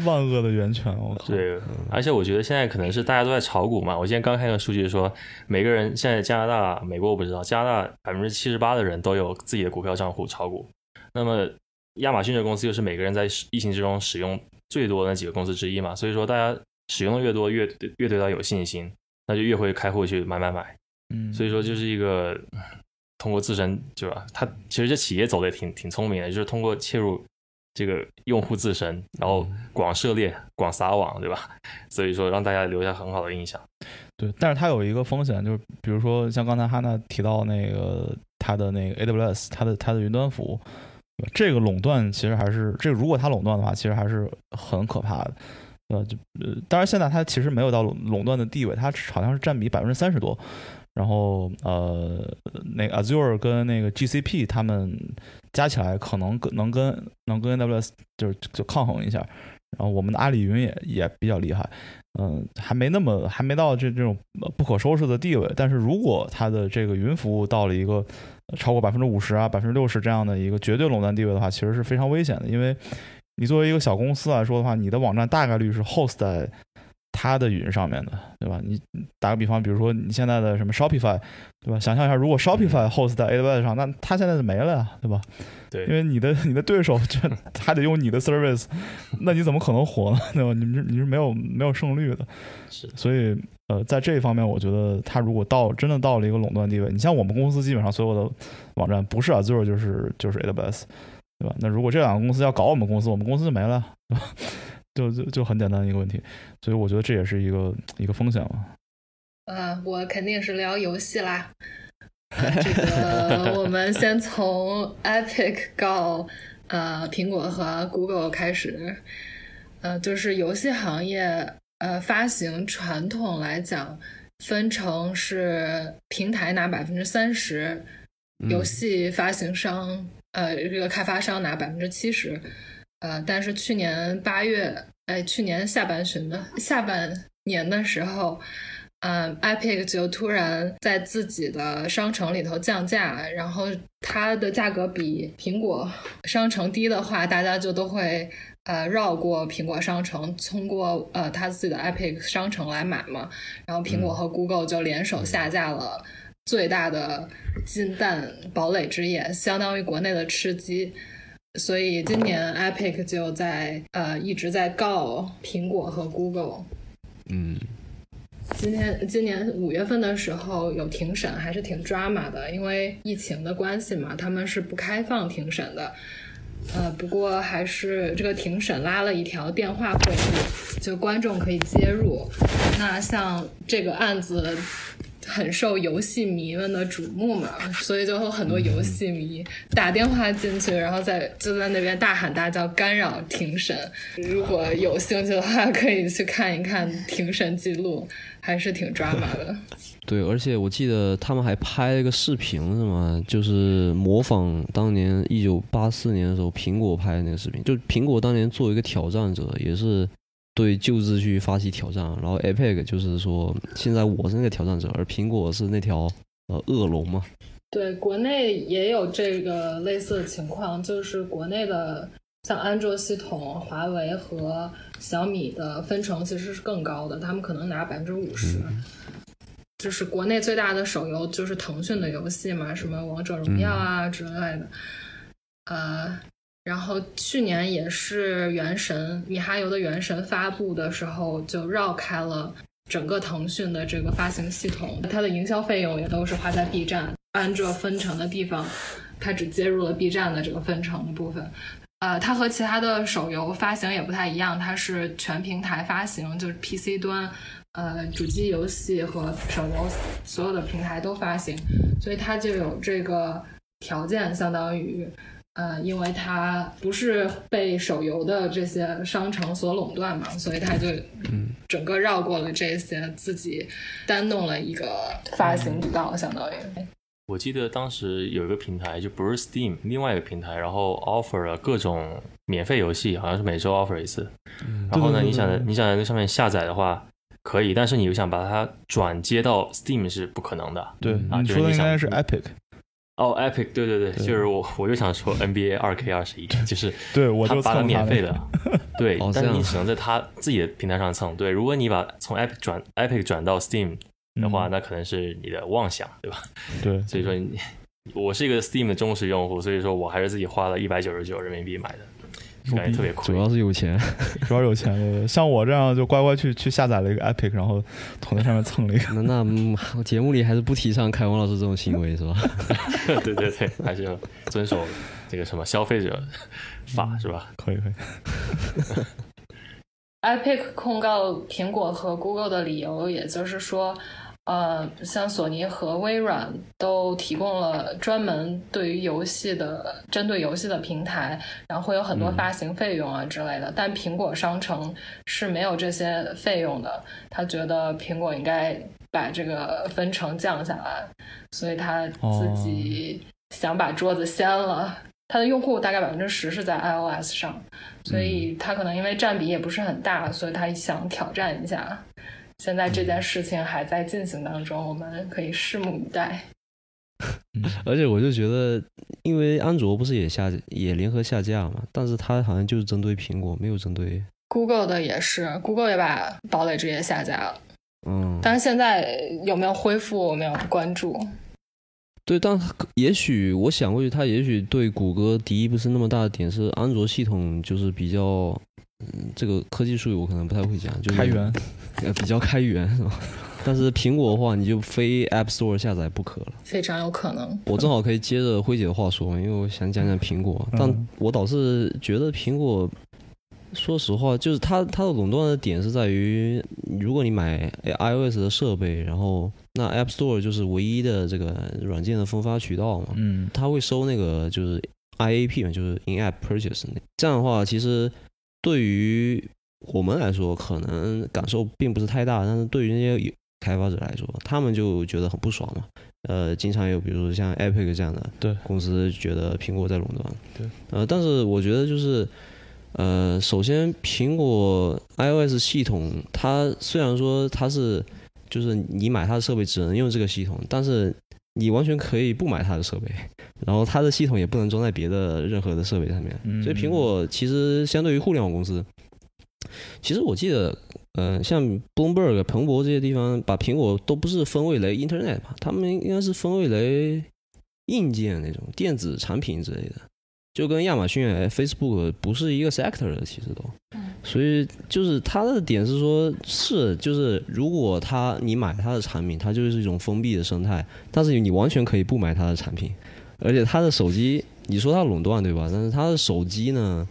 万恶的源泉，我靠！对，而且我觉得现在可能是大家都在炒股嘛。我今天刚看个数据说，每个人现在加拿大、美国我不知道，加拿大百分之七十八的人都有自己的股票账户炒股。那么亚马逊这公司又是每个人在疫情之中使用最多的那几个公司之一嘛，所以说大家使用的越多，越越对它有信心，那就越会开户去买买买。嗯，所以说就是一个通过自身，对吧？他其实这企业走的也挺挺聪明的，就是通过切入。这个用户自身，然后广涉猎、广撒网，对吧？所以说让大家留下很好的印象。对，但是它有一个风险，就是比如说像刚才哈娜提到那个它的那个 AWS，它的它的云端服务，这个垄断其实还是这如果它垄断的话，其实还是很可怕的。呃，就呃，当然现在它其实没有到垄垄断的地位，它好像是占比百分之三十多。然后呃，那个 Azure 跟那个 GCP 他们加起来可能跟能跟能跟 AWS 就是就抗衡一下。然后我们的阿里云也也比较厉害，嗯，还没那么还没到这这种不可收拾的地位。但是如果它的这个云服务到了一个超过百分之五十啊、百分之六十这样的一个绝对垄断地位的话，其实是非常危险的，因为你作为一个小公司来说的话，你的网站大概率是 host 在。它的云上面的，对吧？你打个比方，比如说你现在的什么 Shopify，对吧？想象一下，如果 Shopify host 在 AWS 上，那它现在就没了呀，对吧？对，因为你的你的对手就 (laughs) 还得用你的 service，那你怎么可能活呢？(laughs) 对吧？你是你是没有没有胜率的。是，所以呃，在这一方面，我觉得它如果到真的到了一个垄断地位，你像我们公司基本上所有的网站不是 Azure 就是就是 AWS，对吧？那如果这两个公司要搞我们公司，我们公司就没了，对吧？(laughs) 就就就很简单的一个问题，所以我觉得这也是一个一个风险嘛。呃，我肯定是聊游戏啦。这个我们先从 Epic 告呃苹果和 Google 开始。呃，就是游戏行业呃发行传统来讲分成是平台拿百分之三十，游戏发行商呃这个开发商拿百分之七十。呃，但是去年八月，哎，去年下半旬的下半年的时候，嗯，Epic 就突然在自己的商城里头降价，然后它的价格比苹果商城低的话，大家就都会呃绕过苹果商城，通过呃它自己的 Epic 商城来买嘛。然后苹果和 Google 就联手下架了最大的金蛋堡垒之夜，相当于国内的吃鸡。所以今年 Epic 就在呃一直在告苹果和 Google。嗯，今天今年五月份的时候有庭审，还是挺 drama 的，因为疫情的关系嘛，他们是不开放庭审的。呃，不过还是这个庭审拉了一条电话会议，就观众可以接入。那像这个案子。很受游戏迷们的瞩目嘛，所以就有很多游戏迷打电话进去，然后在就在那边大喊大叫干扰庭审。如果有兴趣的话，可以去看一看庭审记录，还是挺抓马的。(laughs) 对，而且我记得他们还拍了一个视频，是吗？就是模仿当年一九八四年的时候苹果拍的那个视频，就苹果当年作为一个挑战者，也是。对旧秩序发起挑战，然后 APEC 就是说，现在我是那个挑战者，而苹果是那条呃恶龙嘛。对，国内也有这个类似的情况，就是国内的像安卓系统、华为和小米的分成其实是更高的，他们可能拿百分之五十。就是国内最大的手游就是腾讯的游戏嘛，什么王者荣耀啊之类的，呃。然后去年也是《原神》米哈游的《原神》发布的时候，就绕开了整个腾讯的这个发行系统，它的营销费用也都是花在 B 站，按这分成的地方，它只接入了 B 站的这个分成的部分。呃，它和其他的手游发行也不太一样，它是全平台发行，就是 PC 端、呃主机游戏和手游所有的平台都发行，所以它就有这个条件，相当于。呃，因为它不是被手游的这些商城所垄断嘛，所以它就嗯整个绕过了这些，自己单弄了一个发行渠道，相当于。我记得当时有一个平台，就不是 Steam，另外一个平台，然后 offer 了各种免费游戏，好像是每周 offer 一次。然后呢，你想你想在那上面下载的话可以，但是你又想把它转接到 Steam 是不可能的。对，啊你说的应该是 Epic。哦，Epic，对对对，就是我，我就想说 NBA 二 K 二十一，就是对我就把它免费的，(laughs) 对，但是你只能在他自己的平台上蹭。对，如果你把从 Epic 转 Epic 转到 Steam 的话，那可能是你的妄想，对吧？对，所以说你，我是一个 Steam 的忠实用户，所以说我还是自己花了一百九十九人民币买的。感觉特别酷，主要是有钱，(laughs) 主要有钱。像我这样就乖乖去去下载了一个 Epic，然后躺在上面蹭了一个。那那节目里还是不提倡凯文老师这种行为是吧？(laughs) 对对对，还是要遵守这个什么消费者法是吧？可以可以。Epic 控告苹果和 Google 的理由，也就是说。呃，像索尼和微软都提供了专门对于游戏的针对游戏的平台，然后会有很多发行费用啊之类的。但苹果商城是没有这些费用的。他觉得苹果应该把这个分成降下来，所以他自己想把桌子掀了。他的用户大概百分之十是在 iOS 上，所以他可能因为占比也不是很大，所以他想挑战一下。现在这件事情还在进行当中，我们可以拭目以待。而且我就觉得，因为安卓不是也下也联合下架嘛，但是它好像就是针对苹果，没有针对 Google 的也是，Google 也把堡垒之夜下架了。嗯，但是现在有没有恢复，我没有关注。对，但也许我想过去，它也许对谷歌敌意不是那么大的点是安卓系统就是比较。嗯，这个科技术语我可能不太会讲，就开源，(laughs) 呃，比较开源是吧？(laughs) 但是苹果的话，你就非 App Store 下载不可了，非常有可能。我正好可以接着辉姐的话说，因为我想讲讲苹果，但我倒是觉得苹果，说实话，就是它它的垄断的点是在于，如果你买 iOS 的设备，然后那 App Store 就是唯一的这个软件的分发渠道嘛，嗯，它会收那个就是 IAP 嘛，就是 In App Purchase 那，这样的话其实。对于我们来说，可能感受并不是太大，但是对于那些开发者来说，他们就觉得很不爽嘛。呃，经常有比如说像 Epic 这样的对公司觉得苹果在垄断，对。呃，但是我觉得就是，呃，首先苹果 iOS 系统，它虽然说它是就是你买它的设备只能用这个系统，但是你完全可以不买它的设备。然后它的系统也不能装在别的任何的设备上面，所以苹果其实相对于互联网公司，其实我记得，嗯，像 Bloomberg、彭博这些地方，把苹果都不是分为为 Internet 吧，他们应该是分为为硬件那种电子产品之类的，就跟亚马逊、Facebook 不是一个 sector 的，其实都。所以就是它的点是说，是就是如果他你买它的产品，它就是一种封闭的生态，但是你完全可以不买它的产品。而且它的手机，你说它垄断对吧？但是它的手机呢，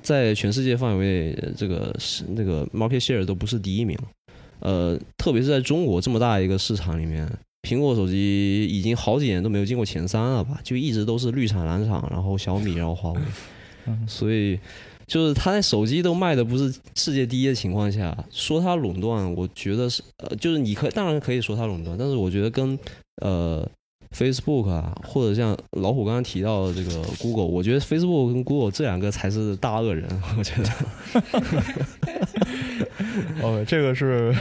在全世界范围内这个是那个 market share 都不是第一名，呃，特别是在中国这么大一个市场里面，苹果手机已经好几年都没有进过前三了吧？就一直都是绿厂蓝厂，然后小米，然后华为，所以就是他在手机都卖的不是世界第一的情况下，说他垄断，我觉得是呃，就是你可当然可以说他垄断，但是我觉得跟呃。Facebook 啊，或者像老虎刚刚提到的这个 Google，我觉得 Facebook 跟 Google 这两个才是大恶人，我觉得。OK，(laughs) 这个是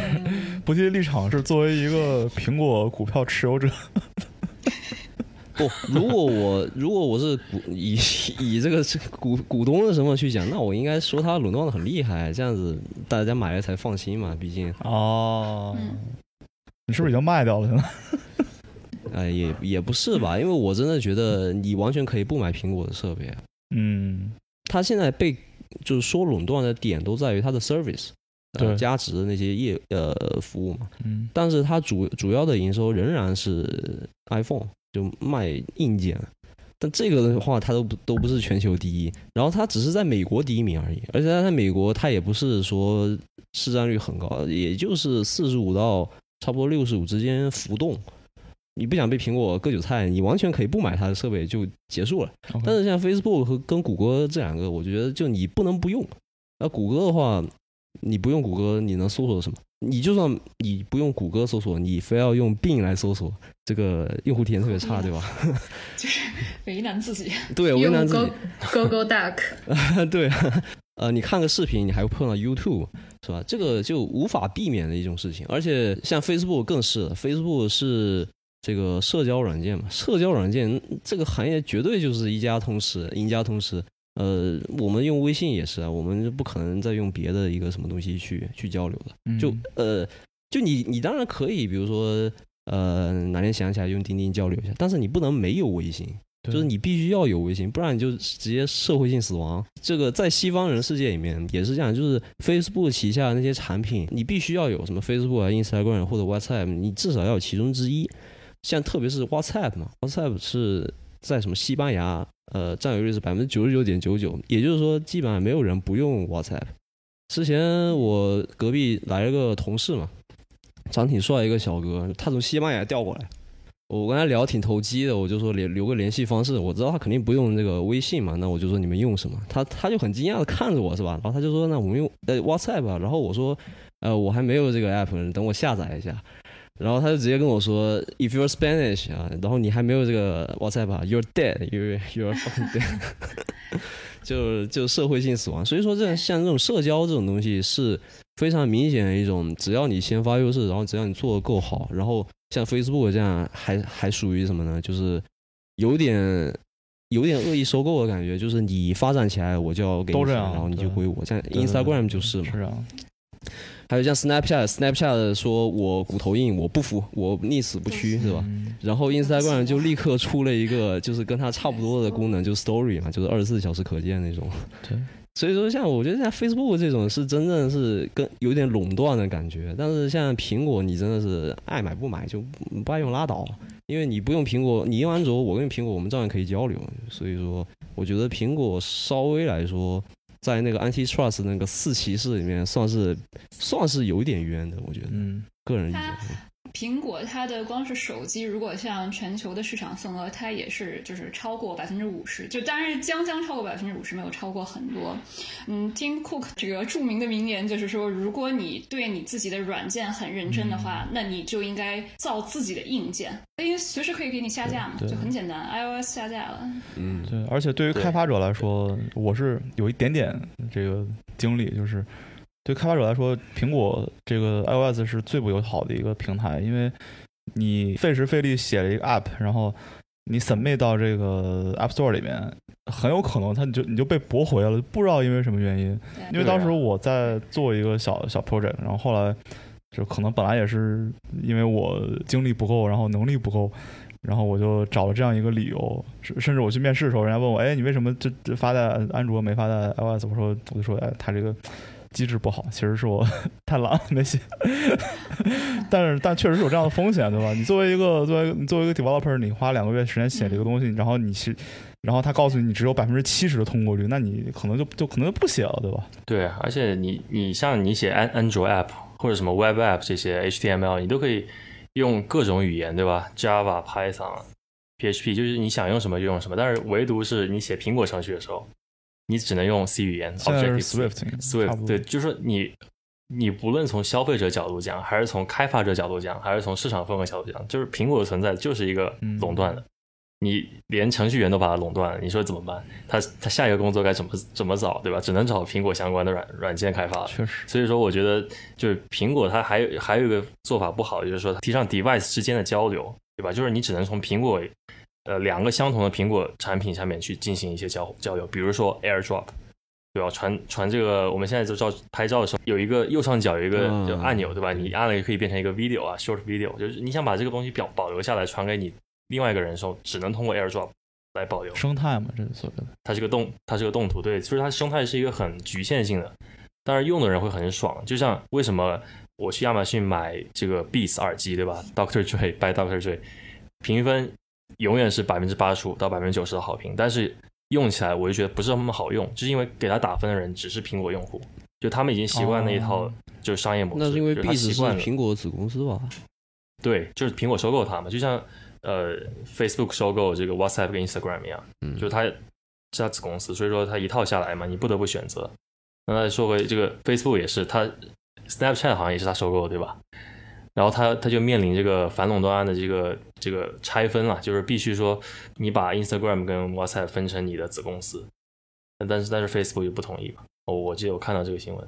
不计立场，是作为一个苹果股票持有者。不，如果我如果我是股以 (laughs) 以这个 (laughs) 股股东的身份去讲，那我应该说他垄断的很厉害，这样子大家买了才放心嘛，毕竟。哦。你是不是已经卖掉了？现在？(laughs) 哎，也也不是吧，因为我真的觉得你完全可以不买苹果的设备。嗯，它现在被就是说垄断的点都在于它的 service，对，加值的那些业呃服务嘛。嗯，但是它主主要的营收仍然是 iPhone，就卖硬件。但这个的话，它都不都不是全球第一，然后它只是在美国第一名而已。而且它在美国，它也不是说市占率很高，也就是四十五到差不多六十五之间浮动。你不想被苹果割韭菜，你完全可以不买它的设备就结束了。但是像 Facebook 和跟谷歌这两个，我觉得就你不能不用。那谷歌的话，你不用谷歌，你能搜索什么？你就算你不用谷歌搜索，你非要用 Bing 来搜索，这个用户体验特别差，对吧？(laughs) 就是为难自己。(laughs) 对，为难自己。Google Duck。(laughs) 对，呃，你看个视频，你还会碰到 YouTube，是吧？这个就无法避免的一种事情。而且像 Facebook 更是，Facebook 是。这个社交软件嘛，社交软件这个行业绝对就是一家通吃，赢家通吃。呃，我们用微信也是啊，我们就不可能再用别的一个什么东西去去交流的。就呃，就你你当然可以，比如说呃哪天想起来用钉钉交流一下，但是你不能没有微信，就是你必须要有微信，不然你就直接社会性死亡。这个在西方人世界里面也是这样，就是 Facebook 旗下那些产品，你必须要有什么 Facebook 啊、Instagram 或者 WhatsApp，你至少要有其中之一。像特别是 WhatsApp 嘛，WhatsApp 是在什么西班牙，呃，占有率是百分之九十九点九九，也就是说，基本上没有人不用 WhatsApp。之前我隔壁来了个同事嘛，长挺帅一个小哥，他从西班牙调过来。我跟他聊挺投机的，我就说留留个联系方式。我知道他肯定不用那个微信嘛，那我就说你们用什么？他他就很惊讶的看着我是吧？然后他就说那我们用呃 WhatsApp 吧。然后我说呃我还没有这个 app，等我下载一下。然后他就直接跟我说 If you're Spanish 啊，然后你还没有这个 WhatsApp，you're dead，you you're fucking dead，(laughs) 就就社会性死亡。所以说这像这种社交这种东西是非常明显的一种，只要你先发优势，然后只要你做的够好，然后。像 Facebook 这样还还属于什么呢？就是有点有点恶意收购的感觉，就是你发展起来我就要给你钱，然后你就归我。像 Instagram 就是嘛。是啊。还有像 Snapchat，Snapchat 说我骨头硬，我不服，我宁死不屈，是吧？然后 Instagram 就立刻出了一个就是跟它差不多的功能，就 Story 嘛，就是二十四小时可见那种。对。所以说，像我觉得像 Facebook 这种是真正是跟有点垄断的感觉，但是像苹果，你真的是爱买不买就不爱用拉倒，因为你不用苹果，你用安卓，我用苹果，我们照样可以交流。所以说，我觉得苹果稍微来说，在那个 Antitrust 那个四骑士里面，算是算是有一点冤的，我觉得，嗯，个人意见。苹果它的光是手机，如果像全球的市场份额，它也是就是超过百分之五十，就当然将将超过百分之五十，没有超过很多。嗯，Tim Cook 这个著名的名言就是说，如果你对你自己的软件很认真的话，那你就应该造自己的硬件，因为随时可以给你下架嘛，就很简单，iOS 下架了。嗯，对，而且对于开发者来说，我是有一点点这个经历，就是。对开发者来说，苹果这个 iOS 是最不友好的一个平台，因为你费时费力写了一个 app，然后你 submit 到这个 App Store 里面，很有可能它你就你就被驳回了，不知道因为什么原因。因为当时我在做一个小小 project，然后后来就可能本来也是因为我精力不够，然后能力不够，然后我就找了这样一个理由，甚至我去面试的时候，人家问我，哎，你为什么这这发在安卓没发在 iOS？我说我就说，哎，他这个。机制不好，其实是我 (laughs) 太懒没写。(laughs) 但是，但确实是有这样的风险，对吧？你作为一个作为你作为一个 developer，你花两个月时间写这个东西，然后你是，然后他告诉你你只有百分之七十的通过率，那你可能就就可能就不写了，对吧？对，而且你你像你写安安卓 app 或者什么 web app 这些 HTML，你都可以用各种语言，对吧？Java、Python、PHP，就是你想用什么就用什么。但是唯独是你写苹果程序的时候。你只能用 C 语言，Objective Swift，Swift，对，就是说你，你不论从消费者角度讲，还是从开发者角度讲，还是从市场份额角度讲，就是苹果的存在就是一个垄断的，你连程序员都把它垄断了，你说怎么办？他他下一个工作该怎么怎么找，对吧？只能找苹果相关的软软件开发。确实，所以说我觉得就是苹果它还有还有一个做法不好，就是说提倡 device 之间的交流，对吧？就是你只能从苹果。呃，两个相同的苹果产品下面去进行一些交交流，比如说 AirDrop，对吧？传传这个，我们现在就照拍照的时候，有一个右上角有一个按钮，对吧？你按了也可以变成一个 video 啊，short video，就是你想把这个东西表保留下来，传给你另外一个人的时候，只能通过 AirDrop 来保留。生态嘛，这是所谓的。它是个动，它是个动图，对，其实它生态是一个很局限性的，但是用的人会很爽。就像为什么我去亚马逊买这个 Beats 耳机，对吧？Doctor Dre by Doctor Dre，评分。永远是百分之八十五到百分之九十的好评，但是用起来我就觉得不是那么好用，就是因为给他打分的人只是苹果用户，就他们已经习惯那一套就是商业模式。那是因为 B 是苹果子公司吧？对，就是苹果收购它嘛，就像呃 Facebook 收购这个 WhatsApp 跟 Instagram 一样，就是它是它子公司，所以说它一套下来嘛，你不得不选择。那再说回这个 Facebook 也是，它 Snapchat 好像也是它收购的，对吧？然后他他就面临这个反垄断案的这个这个拆分了，就是必须说你把 Instagram 跟 WhatsApp 分成你的子公司，但是但是 Facebook 就不同意嘛。我我记得我看到这个新闻，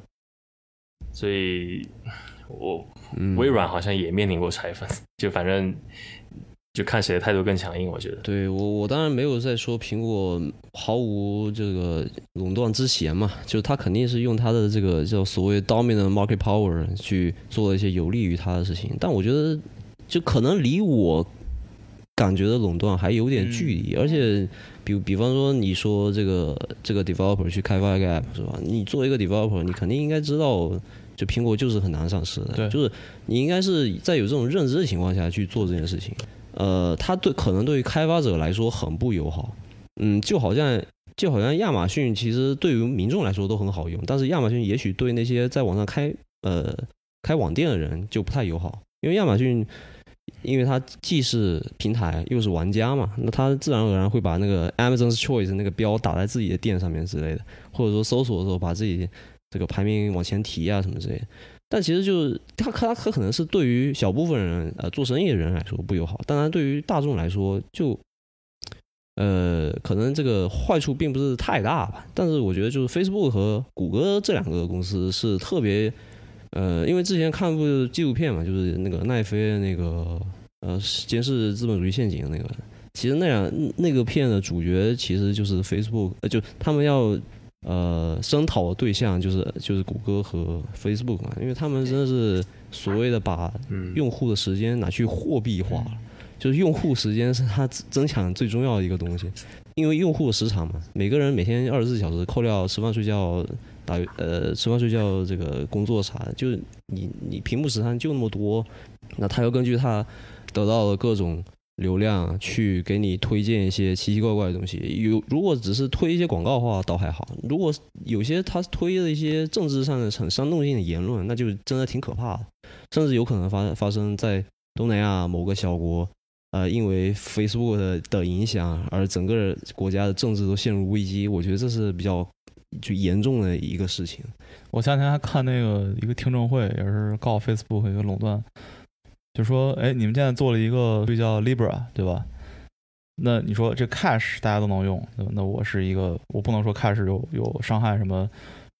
所以我微软好像也面临过拆分，就反正。就看谁的态度更强硬，我觉得。对我，我当然没有在说苹果毫无这个垄断之嫌嘛，就是他肯定是用他的这个叫所谓 dominant market power 去做一些有利于他的事情。但我觉得，就可能离我感觉的垄断还有点距离。而且，比比方说，你说这个这个 developer 去开发一个 app 是吧？你作为一个 developer，你肯定应该知道，就苹果就是很难上市的。对，就是你应该是在有这种认知的情况下去做这件事情。呃，它对可能对于开发者来说很不友好。嗯，就好像就好像亚马逊其实对于民众来说都很好用，但是亚马逊也许对那些在网上开呃开网店的人就不太友好，因为亚马逊因为它既是平台又是玩家嘛，那它自然而然会把那个 Amazon's Choice 那个标打在自己的店上面之类的，或者说搜索的时候把自己这个排名往前提啊什么之类的。但其实就是它它它可能是对于小部分人呃做生意的人来说不友好，当然对于大众来说就。呃，可能这个坏处并不是太大吧，但是我觉得就是 Facebook 和谷歌这两个公司是特别，呃，因为之前看部纪录片嘛，就是那个奈飞那个呃监视资本主义陷阱那个，其实那样那个片的主角其实就是 Facebook，呃，就他们要呃声讨的对象就是就是谷歌和 Facebook 嘛，因为他们真的是所谓的把用户的时间拿去货币化了。就是用户时间是他增强最重要的一个东西，因为用户时长嘛，每个人每天二十四小时扣掉吃饭睡觉打呃吃饭睡觉这个工作啥的，就是你你屏幕时长就那么多，那他要根据他得到的各种流量去给你推荐一些奇奇怪怪的东西。有如果只是推一些广告的话倒还好，如果有些他推的一些政治上的很煽动性的言论，那就真的挺可怕的，甚至有可能发发生在东南亚某个小国。呃，因为 Facebook 的的影响，而整个国家的政治都陷入危机，我觉得这是比较就严重的一个事情。我前天还看那个一个听证会，也是告 Facebook 一个垄断，就说，哎，你们现在做了一个就叫 Libra，对吧？那你说这 Cash 大家都能用，那我是一个，我不能说 Cash 有有伤害什么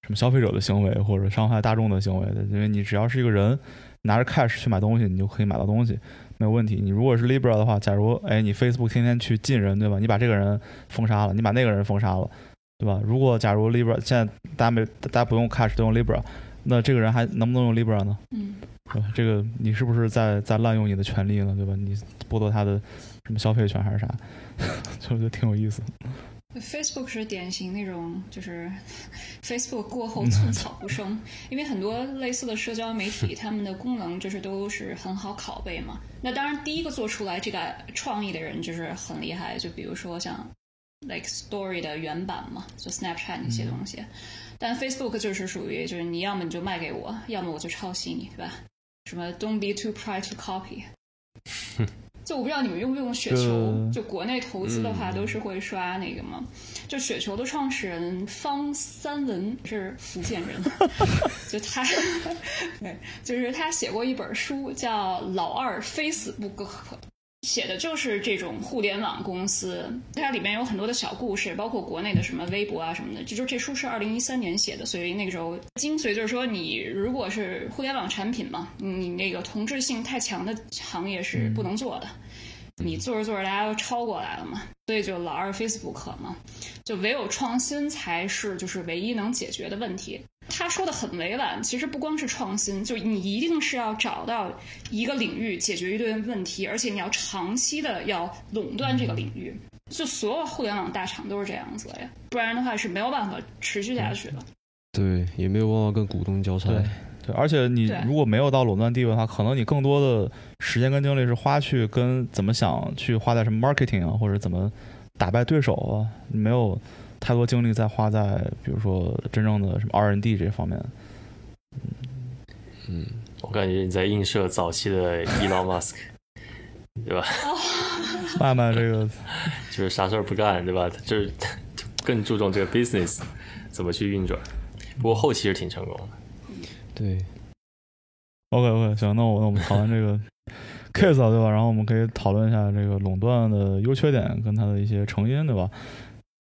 什么消费者的行为，或者伤害大众的行为的，因为你只要是一个人拿着 Cash 去买东西，你就可以买到东西。没有问题。你如果是 Libra 的话，假如哎，你 Facebook 天天去禁人，对吧？你把这个人封杀了，你把那个人封杀了，对吧？如果假如 Libra 现在大家没大家不用 Cash 都用 Libra，那这个人还能不能用 Libra 呢？嗯，这个你是不是在在滥用你的权利呢？对吧？你剥夺他的什么消费权还是啥？(laughs) 就觉得挺有意思。Facebook 是典型那种，就是 Facebook 过后寸草不生，因为很多类似的社交媒体，他们的功能就是都是很好拷贝嘛。那当然，第一个做出来这个创意的人就是很厉害，就比如说像 Like Story 的原版嘛，就 Snapchat 那些东西。但 Facebook 就是属于，就是你要么你就卖给我，要么我就抄袭你，对吧？什么 Don't be too proud to copy。(laughs) 就我不知道你们用不用雪球，就国内投资的话都是会刷那个吗？就雪球的创始人方三文是福建人，(laughs) 就他，(laughs) 对，就是他写过一本书叫《老二非死不可》。写的就是这种互联网公司，它里面有很多的小故事，包括国内的什么微博啊什么的。就就这书是二零一三年写的，所以那个时候精髓就是说，你如果是互联网产品嘛，你那个同质性太强的行业是不能做的。你做着做着，大家都超过来了嘛，所以就老二 Facebook 嘛，就唯有创新才是就是唯一能解决的问题。他说的很委婉，其实不光是创新，就你一定是要找到一个领域解决一堆问题，而且你要长期的要垄断这个领域。就所有互联网大厂都是这样子的呀，不然的话是没有办法持续下去的。对，也没有办法跟股东交差。对，而且你如果没有到垄断地位的话，可能你更多的时间跟精力是花去跟怎么想去花在什么 marketing 啊，或者怎么打败对手啊，没有。太多精力在花在，比如说真正的什么 R&D 这方面。嗯，我感觉你在映射早期的 Elon Musk，(laughs) 对吧？(laughs) 慢慢这个 (laughs) 就是啥事儿不干，对吧？就是更注重这个 business 怎么去运转。不过后期是挺成功的。对。OK OK，行，那我那我们讨论这个 case 对吧？然后我们可以讨论一下这个垄断的优缺点跟它的一些成因，对吧？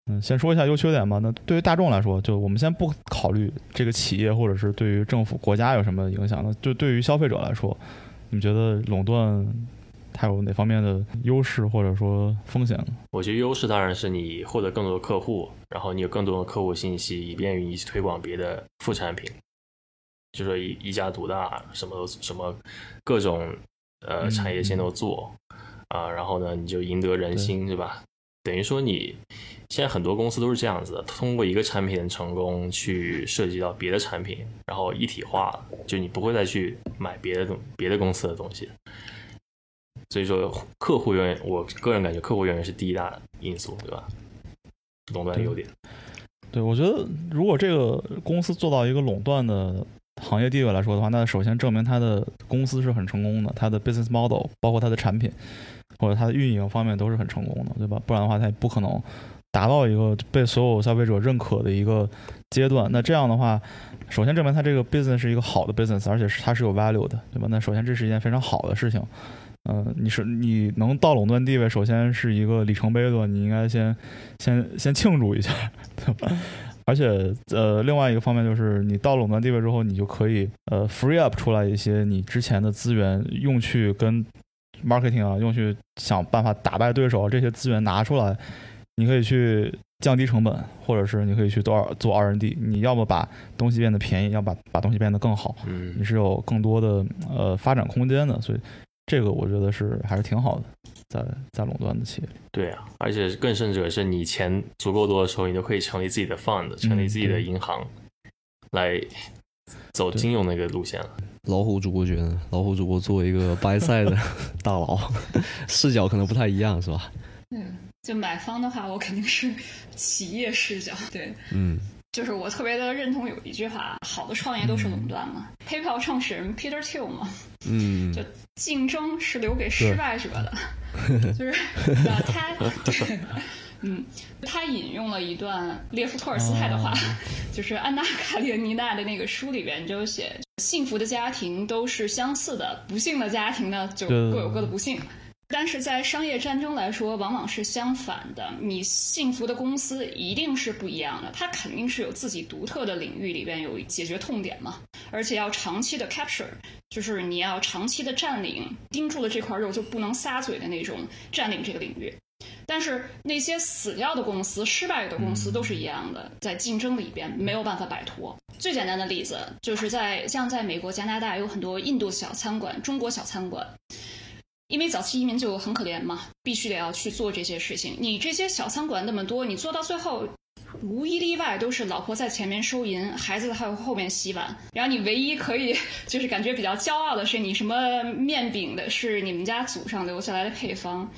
嗯，先说一下优缺点吧。那对于大众来说，就我们先不考虑这个企业或者是对于政府国家有什么影响呢？就对于消费者来说，你觉得垄断它有哪方面的优势或者说风险呢？我觉得优势当然是你获得更多的客户，然后你有更多的客户信息，以便于你去推广别的副产品，就说一一家独大，什么什么各种呃产业线都做啊，然后呢你就赢得人心，对吧？等于说，你现在很多公司都是这样子的，通过一个产品的成功去涉及到别的产品，然后一体化，就你不会再去买别的东别的公司的东西。所以说客户永远，我个人感觉客户永远是第一大因素，对吧？垄断优点。对，我觉得如果这个公司做到一个垄断的行业地位来说的话，那首先证明它的公司是很成功的，它的 business model 包括它的产品或者它的运营方面都是很成功的，对吧？不然的话，它也不可能达到一个被所有消费者认可的一个阶段。那这样的话，首先证明它这个 business 是一个好的 business，而且是它是有 value 的，对吧？那首先这是一件非常好的事情。嗯，你是你能到垄断地位，首先是一个里程碑的，你应该先先先庆祝一下，对吧？而且呃，另外一个方面就是你到垄断地位之后，你就可以呃 free up 出来一些你之前的资源，用去跟 marketing 啊，用去想办法打败对手，这些资源拿出来，你可以去降低成本，或者是你可以去做做 R&D，你要么把东西变得便宜，要把把东西变得更好，嗯，你是有更多的呃发展空间的，所以。这个我觉得是还是挺好的，在在垄断的企业。对啊，而且更甚者是你钱足够多的时候，你就可以成立自己的 fund，成立自己的银行，来走金融那个路线了。老虎主播觉得，老虎主播作为一个掰赛的 (laughs) 大佬，视角可能不太一样，是吧？嗯，就买方的话，我肯定是企业视角。对，嗯。就是我特别的认同有一句话，好的创业都是垄断嘛。PayPal 创始人 Peter Thiel 嘛，嗯，就竞争是留给失败者的，(laughs) 就是他，(laughs) 嗯，他引用了一段列夫托尔斯泰的话，(laughs) 就是安娜卡列尼娜的那个书里边就写，幸福的家庭都是相似的，不幸的家庭呢就各有各的不幸。但是在商业战争来说，往往是相反的。你幸福的公司一定是不一样的，它肯定是有自己独特的领域里边有解决痛点嘛，而且要长期的 capture，就是你要长期的占领，盯住了这块肉就不能撒嘴的那种占领这个领域。但是那些死掉的公司、失败的公司都是一样的，在竞争里边没有办法摆脱。最简单的例子就是在像在美国、加拿大有很多印度小餐馆、中国小餐馆。因为早期移民就很可怜嘛，必须得要去做这些事情。你这些小餐馆那么多，你做到最后，无一例外都是老婆在前面收银，孩子在后面洗碗。然后你唯一可以就是感觉比较骄傲的是，你什么面饼的是你们家祖上留下来的配方。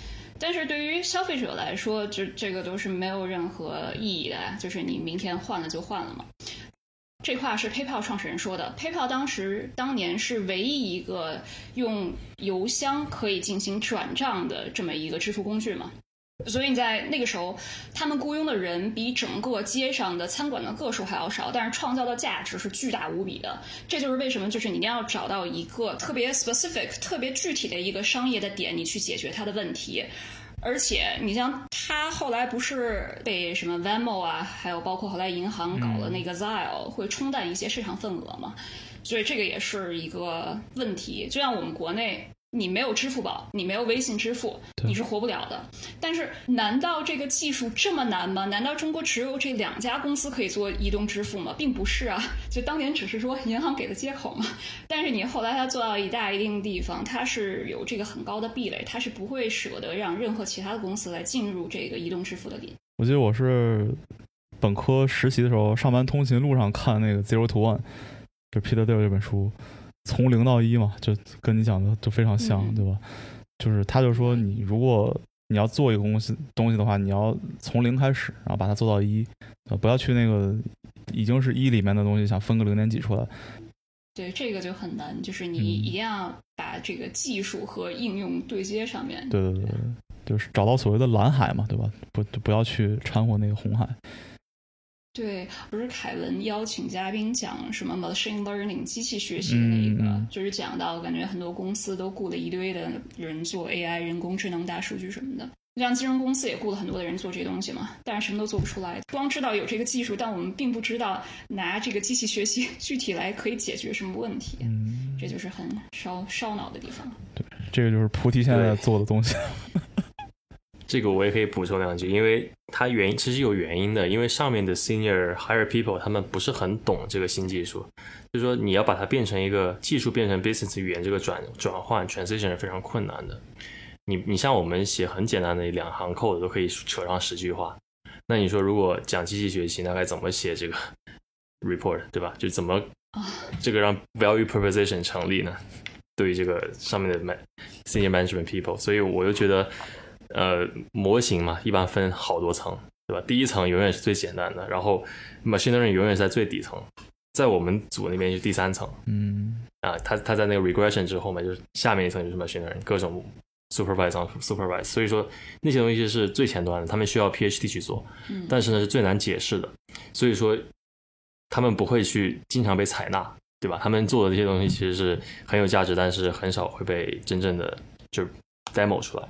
但是对于消费者来说，就这个都是没有任何意义的，就是你明天换了就换了嘛。这话是 PayPal 创始人说的。PayPal 当时当年是唯一一个用邮箱可以进行转账的这么一个支付工具嘛，所以你在那个时候，他们雇佣的人比整个街上的餐馆的个数还要少，但是创造的价值是巨大无比的。这就是为什么，就是你一定要找到一个特别 specific、特别具体的一个商业的点，你去解决它的问题。而且，你像他后来不是被什么 Venmo 啊，还有包括后来银行搞了那个 Zelle，会冲淡一些市场份额嘛？所以这个也是一个问题。就像我们国内。你没有支付宝，你没有微信支付，你是活不了的。但是，难道这个技术这么难吗？难道中国只有这两家公司可以做移动支付吗？并不是啊，(laughs) 就当年只是说银行给的接口嘛。但是你后来它做到一大一定地方，它是有这个很高的壁垒，它是不会舍得让任何其他的公司来进入这个移动支付的领域。我记得我是本科实习的时候，上班通勤路上看那个《Zero to One》，就 Peter Thiel 这本书。从零到一嘛，就跟你讲的就非常像，对吧？就是他就说，你如果你要做一个东西东西的话，你要从零开始，然后把它做到一，呃，不要去那个已经是一里面的东西，想分个零点几出来。对，这个就很难，就是你一定要把这个技术和应用对接上面。对对对，就是找到所谓的蓝海嘛，对吧？不，不要去掺和那个红海。对，不是凯文邀请嘉宾讲什么 machine learning 机器学习的那个，就是讲到感觉很多公司都雇了一堆的人做 AI 人工智能大数据什么的，像金融公司也雇了很多的人做这些东西嘛，但是什么都做不出来，光知道有这个技术，但我们并不知道拿这个机器学习 (laughs) 具体来可以解决什么问题，嗯。这就是很烧烧脑的地方。对，这个就是菩提现在做的东西。这个我也可以补充两句，因为它原因其实有原因的，因为上面的 senior higher people 他们不是很懂这个新技术，就是说你要把它变成一个技术变成 business 语言，这个转转换 transition 是非常困难的。你你像我们写很简单的两行 code 都可以扯上十句话，那你说如果讲机器学习，那该怎么写这个 report 对吧？就怎么这个让 value proposition 成立呢？对于这个上面的 man senior management people，所以我就觉得，呃，模型嘛，一般分好多层，对吧？第一层永远是最简单的，然后 machine learning 永远在最底层，在我们组那边是第三层，嗯，啊，他他在那个 regression 之后嘛，就是下面一层就是 machine learning，各种 supervise supervise，所以说那些东西是最前端的，他们需要 PhD 去做，但是呢是最难解释的，所以说他们不会去经常被采纳。对吧？他们做的这些东西其实是很有价值，但是很少会被真正的就 demo 出来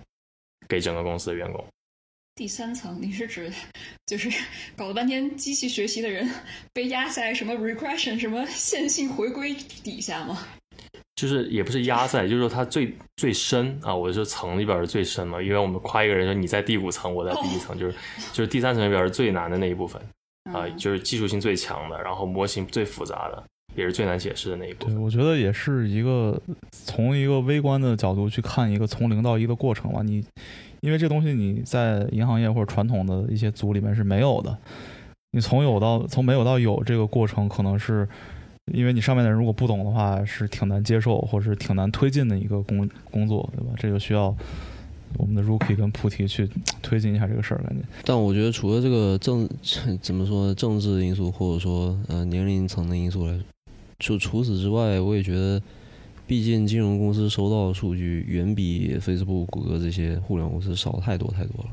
给整个公司的员工。第三层，你是指就是 (laughs) 搞了半天机器学习的人被压在什么 regression 什么线性回归底下吗？就是也不是压在，就是说它最最深啊，我说层里边是最深嘛，因为我们夸一个人说你在第五层，我在第一层，就是就是第三层里边是最难的那一部分啊，就是技术性最强的，然后模型最复杂的。也是最难解释的那一步。对，我觉得也是一个从一个微观的角度去看一个从零到一的过程吧。你因为这东西你在银行业或者传统的一些组里面是没有的。你从有到从没有到有这个过程，可能是因为你上面的人如果不懂的话，是挺难接受或者是挺难推进的一个工工作，对吧？这就需要我们的 Rookie 跟菩提去推进一下这个事儿，感觉。但我觉得除了这个政 (laughs) 怎么说政治因素或者说呃年龄层的因素来。就除此之外，我也觉得，毕竟金融公司收到的数据远比 Facebook、谷歌这些互联网公司少太多太多了。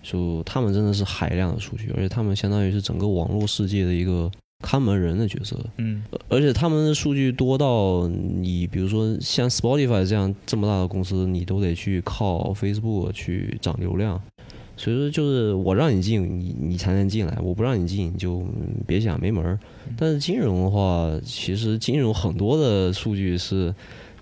就他们真的是海量的数据，而且他们相当于是整个网络世界的一个看门人的角色。嗯，而且他们的数据多到你，比如说像 Spotify 这样这么大的公司，你都得去靠 Facebook 去涨流量。所以说，就是我让你进，你你才能进来；我不让你进，你就别想没门儿。但是金融的话，其实金融很多的数据是，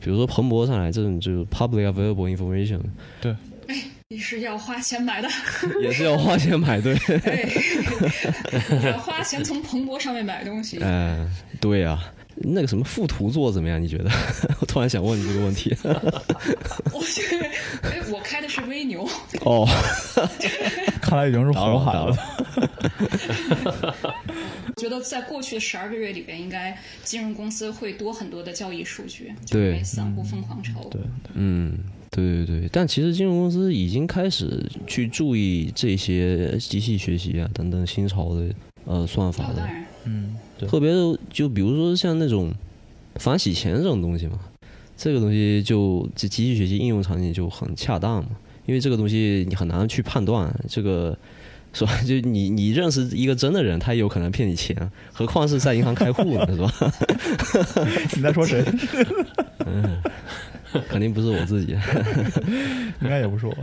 比如说彭博上来这种就是 public available information。对，哎，你是要花钱买的，(laughs) 也是要花钱买，对。(laughs) (laughs) 对要花钱从彭博上面买东西。嗯，对呀。那个什么副图做怎么样？你觉得？(laughs) 我突然想问你这个问题。(laughs) 我觉得，哎，我开的是微牛。哦，(laughs) 看来已经是红海了。觉得在过去的十二个月里边，应该金融公司会多很多的交易数据，对，散户疯狂炒。对，嗯，对对对。但其实金融公司已经开始去注意这些机器学习啊等等新潮的呃算法的，嗯。特别的，就比如说像那种反洗钱这种东西嘛，这个东西就这机器学习应用场景就很恰当嘛，因为这个东西你很难去判断，这个是吧？(laughs) 就你你认识一个真的人，他也有可能骗你钱，何况是在银行开户呢，是吧？(laughs) 你在说谁？(laughs) 嗯，肯定不是我自己，应该也不是我。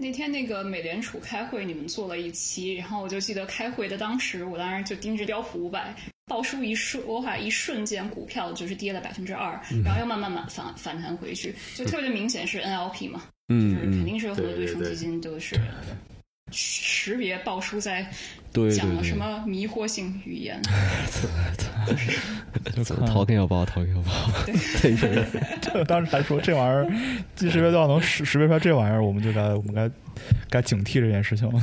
那天那个美联储开会，你们做了一期，然后我就记得开会的当时，我当时就盯着标普五百报出一瞬，我话一瞬间股票就是跌了百分之二，然后又慢慢慢反反弹回去，就特别明显是 NLP 嘛，就是肯定是很多对冲基金都是识别报数在讲了什么迷惑性语言。掏根腰包，掏根腰包。对，(laughs) (laughs) 当时还说这玩意儿，即识别要能识识别出来这玩意儿，我们就该我们该该警惕这件事情了。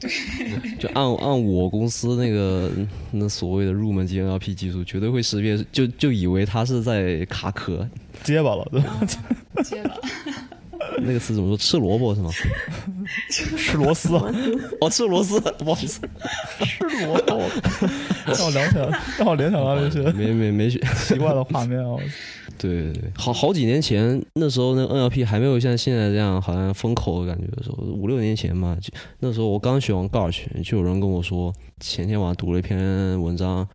(laughs) 就按按我公司那个那所谓的入门级 NLP 技术，绝对会识别，就就以为他是在卡壳，结巴了，对结巴。那个词怎么说？吃萝卜是吗？吃螺丝，(laughs) 哦，吃螺丝，不好意思，(laughs) 吃萝卜，(laughs) 让我联想，让我联想到那些没没没奇怪的画面啊！对对对，好好几年前，那时候那 NLP 还没有像现在这样好像风口的感觉的时候，五六年前嘛，那时候我刚学完 Garch，就有人跟我说，前天晚上读了一篇文章，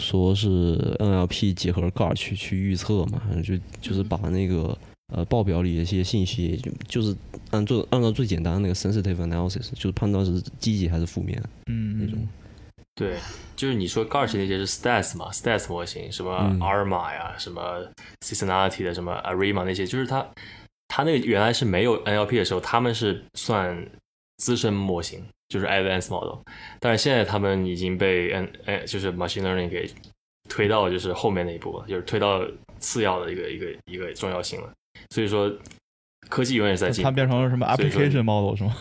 说是 NLP 结合 Garch 去预测嘛，就就是把那个。呃，报表里的一些信息，就就是按做按照最简单的那个 sensitive analysis，就是判断是积极还是负面，嗯，那种。对，就是你说 Garch 那些是 stats 嘛，stats 模型，什么 ARMA 呀，什么 seasonality 的，什么 ARIMA 那些，就是它它那个原来是没有 NLP 的时候，他们是算资深模型，就是 advanced model，但是现在他们已经被 N 哎，就是 machine learning 给推到就是后面那一步了，就是推到次要的一个一个一个重要性了。所以说，科技永远在进。它变成了什么 application model 是吗？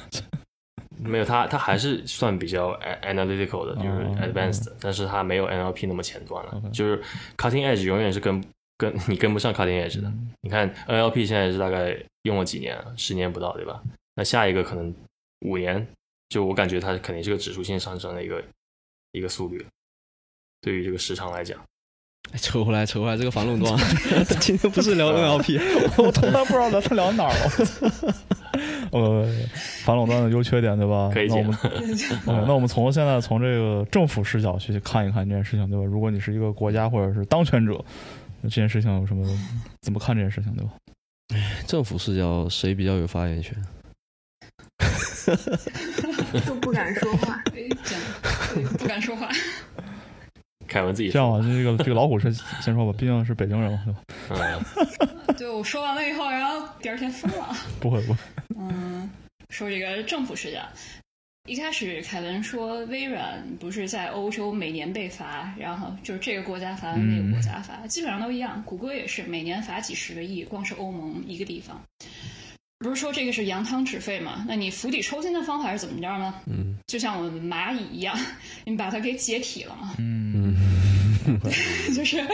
(laughs) 没有，它它还是算比较 (laughs) analytical 的，就是 advanced，但是它没有 NLP 那么前端了。就是 cutting edge 永远是跟跟你跟不上 cutting edge 的。你看 NLP 现在是大概用了几年，十年不到，对吧？那下一个可能五年，就我感觉它肯定是个指数性上升的一个一个速率。对于这个时长来讲，扯回来，扯回来，这个反垄断，今天不是聊 (laughs) NLP，我从来不知道咱聊哪儿了。(laughs) 呃，反垄断的优缺点，对吧？可以那我们，(laughs) 那我们从现在从这个政府视角去看一看这件事情，对吧？如果你是一个国家或者是当权者，这件事情有什么怎么看这件事情，对吧？政府视角谁比较有发言权？都不敢说话，不敢说话。凯文自己这样吧，这个这个老虎是先说吧，(laughs) 毕竟是北京人嘛，对吧？嗯，对，我说完了以后，然后第二天疯了。(laughs) 不会不会。嗯，说这个政府事件，一开始凯文说微软不是在欧洲每年被罚，然后就是这个国家罚那个国家罚，基本上都一样。谷歌也是每年罚几十个亿，光是欧盟一个地方。不是说这个是扬汤止沸吗？那你釜底抽薪的方法是怎么着呢？嗯，就像我们蚂蚁一样，你把它给解体了嘛。嗯，(laughs) 就是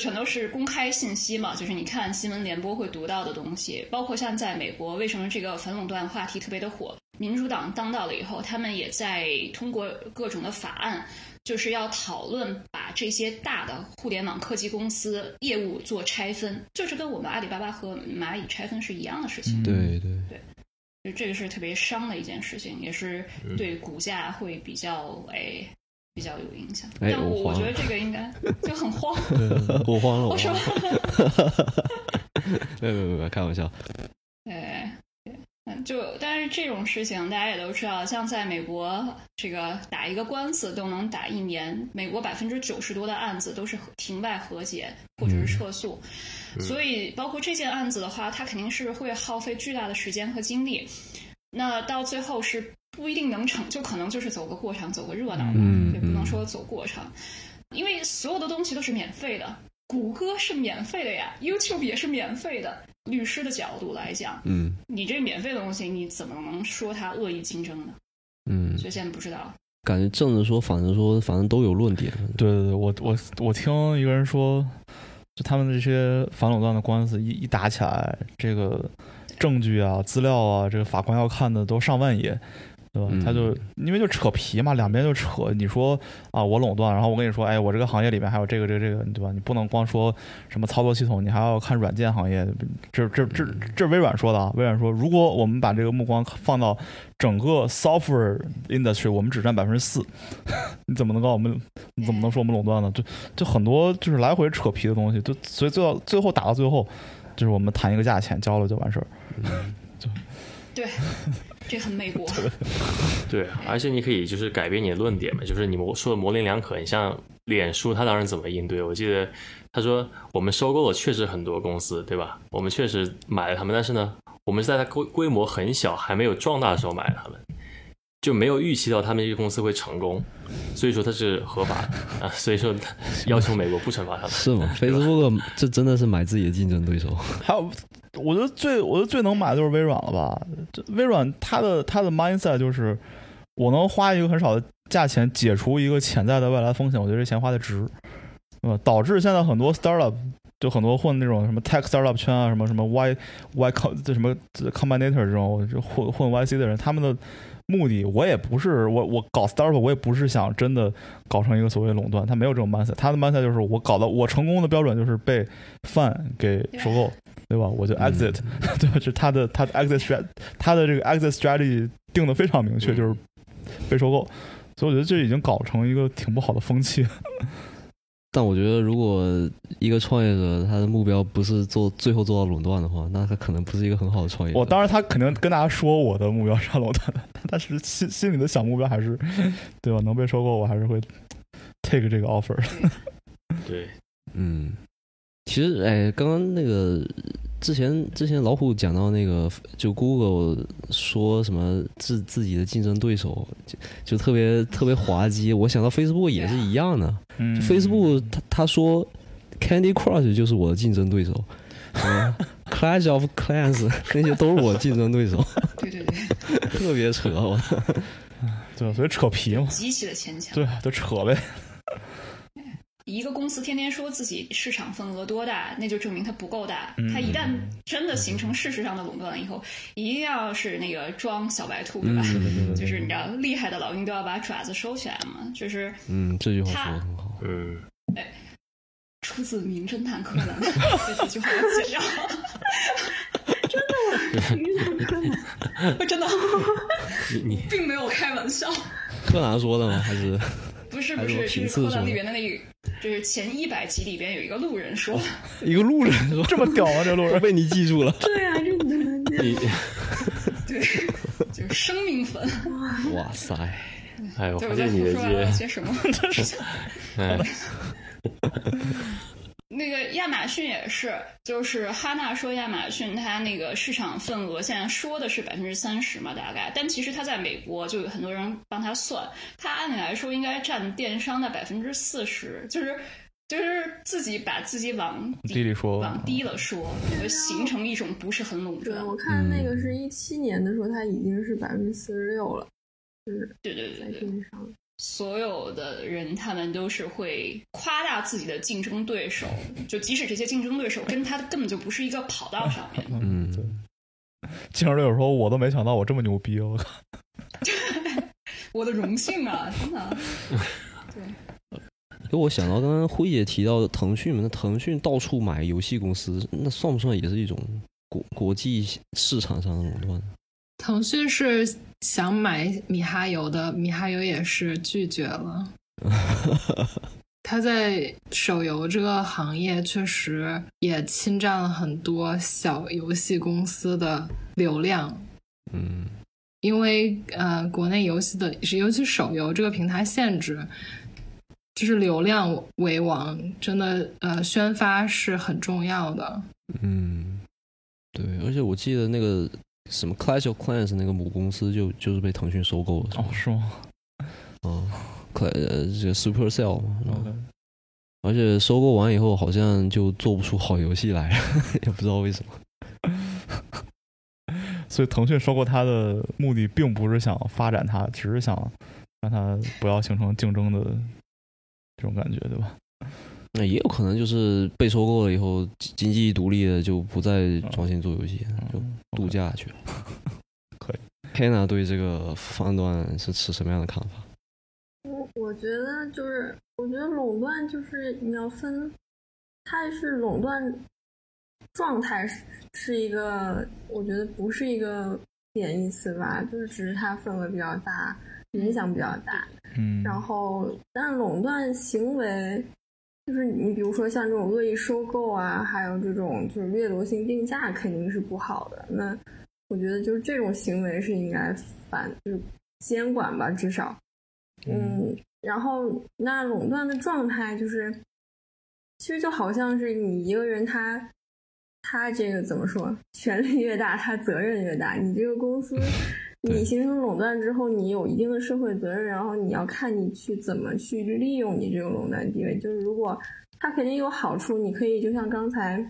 全都是公开信息嘛，就是你看新闻联播会读到的东西，包括像在美国，为什么这个反垄断话题特别的火？民主党当道了以后，他们也在通过各种的法案。就是要讨论把这些大的互联网科技公司业务做拆分，就是跟我们阿里巴巴和蚂蚁拆分是一样的事情。对对对，就这个是特别伤的一件事情，也是对股价会比较哎比较有影响。但我我觉得这个应该就很慌，(laughs) 我慌了，我说，(laughs) 没有没有没有开玩笑，哎。嗯，就但是这种事情大家也都知道，像在美国，这个打一个官司都能打一年。美国百分之九十多的案子都是庭外和解或者是撤诉，所以包括这件案子的话，它肯定是会耗费巨大的时间和精力。那到最后是不一定能成就，可能就是走个过场，走个热闹嘛，也不能说走过场，因为所有的东西都是免费的，谷歌是免费的呀，YouTube 也是免费的。律师的角度来讲，嗯，你这免费的东西，你怎么能说他恶意竞争呢？嗯，所以现在不知道。感觉正着说，反着说，反正都有论点。对对对，我我我听一个人说，就他们这些反垄断的官司一一打起来，这个证据啊、资料啊，这个法官要看的都上万页。对吧？他就因为就扯皮嘛，两边就扯。你说啊，我垄断，然后我跟你说，哎，我这个行业里面还有这个、这个、这个，对吧？你不能光说什么操作系统，你还要看软件行业。这、这、这、这微软说的啊。微软说，如果我们把这个目光放到整个 software industry，我们只占百分之四，(laughs) 你怎么能告我们？你怎么能说我们垄断呢？就就很多就是来回扯皮的东西，就所以最后最后打到最后，就是我们谈一个价钱，交了就完事儿。(laughs) 就对。(laughs) 这很美国，(laughs) 对，而且你可以就是改变你的论点嘛，就是你模说的模棱两可。你像脸书，他当时怎么应对？我记得他说，我们收购了确实很多公司，对吧？我们确实买了他们，但是呢，我们是在它规规模很小，还没有壮大的时候买了他们，就没有预期到他们这个公司会成功，所以说它是合法的啊。所以说 (laughs) 要求美国不惩罚他们，是吗？Facebook 这真的是买自己的竞争对手，还有。我觉得最我觉得最能买的就是微软了吧？这微软它的它的 mindset 就是，我能花一个很少的价钱解除一个潜在的未来风险，我觉得这钱花的值，呃，导致现在很多 startup 就很多混那种什么 tech startup 圈啊，什么什么 y y com 这什么 combinator 这种混混 yc 的人，他们的目的我也不是我我搞 startup 我也不是想真的搞成一个所谓垄断，他没有这种 mindset，他的 mindset 就是我搞的我成功的标准就是被饭给收购。对吧？我就 exit，(laughs) 对吧？是他的他的 exit strategy，他的这个 exit strategy 定的非常明确，就是被收购。所以我觉得这已经搞成一个挺不好的风气。但我觉得，如果一个创业者他的目标不是做最后做到垄断的话，那他可能不是一个很好的创业者。我当然，他肯定跟大家说我的目标是垄断但，但是心心里的小目标还是，对吧？能被收购，我还是会 take 这个 offer。对，嗯。其实，哎，刚刚那个之前之前老虎讲到那个，就 Google 说什么自自己的竞争对手，就就特别特别滑稽。我想到 Facebook 也是一样的，Facebook 他他说 Candy Crush 就是我的竞争对手，Clash of Clans 那些都是我竞争对手。对对对，特别扯，我对，所以扯皮嘛，极其的牵强。对，就扯呗。一一个公司天天说自己市场份额多大，那就证明它不够大。它一旦真的形成事实上的垄断了以后，一定要是那个装小白兔，对吧？(laughs) 就是你知道，厉害的老鹰都要把爪子收起来嘛。就是嗯，这句话说的很好。嗯，哎，出自 (laughs) (laughs)《名侦探柯南》，这句话要剪掉。真的，名侦探柯南，真的，你你并没有开玩笑。柯南说的吗？还是？不是不是，是柯南里边的那个，就是前一百集里边有一个路人说，一个路人说这么屌啊，这路人 (laughs) 被你记住了。对啊，这怎么你对，就是生命粉。哇塞！哎，我发现你的这些什么？哎。那个亚马逊也是，就是哈娜说亚马逊它那个市场份额现在说的是百分之三十嘛，大概，但其实它在美国就有很多人帮他算，它按理来说应该占电商的百分之四十，就是就是自己把自己往低里说，往低了说，形成一种不是很垄断。对，我看那个是一七年的时候，它已经是百分之四十六了，就是对对对在电商。所有的人，他们都是会夸大自己的竞争对手，就即使这些竞争对手跟他根本就不是一个跑道上面。嗯，对。竞争对手说：“我都没想到我这么牛逼，我靠！” (laughs) 我的荣幸啊，真的。对。给我想到刚刚辉姐提到的腾讯嘛，那腾讯到处买游戏公司，那算不算也是一种国国际市场上的垄断？腾讯是。想买米哈游的，米哈游也是拒绝了。(laughs) 他在手游这个行业确实也侵占了很多小游戏公司的流量。嗯，因为呃，国内游戏的尤其手游这个平台限制，就是流量为王，真的呃，宣发是很重要的。嗯，对，而且我记得那个。什么 Clash of Clans 那个母公司就就是被腾讯收购了哦，是吗？嗯，Cl 这个 Supercell 嘛，而且收购完以后好像就做不出好游戏来，(laughs) 也不知道为什么。(laughs) 所以腾讯收购它的目的并不是想发展它，只是想让它不要形成竞争的这种感觉，对吧？那也有可能就是被收购了以后，经济独立了就不再专心做游戏，就度假去了。(laughs) 可以，Hannah 对这个判断是持什么样的看法？我我觉得就是，我觉得垄断就是你要分，它是垄断状态是是一个，我觉得不是一个贬义词吧，就是只是它份额比较大，影响比较大。嗯，然后但垄断行为。就是你，比如说像这种恶意收购啊，还有这种就是掠夺性定价，肯定是不好的。那我觉得就是这种行为是应该反，就是监管吧，至少。嗯，然后那垄断的状态就是，其实就好像是你一个人，他他这个怎么说，权力越大，他责任越大。你这个公司。你形成垄断之后，你有一定的社会责任，然后你要看你去怎么去利用你这个垄断地位。就是如果它肯定有好处，你可以就像刚才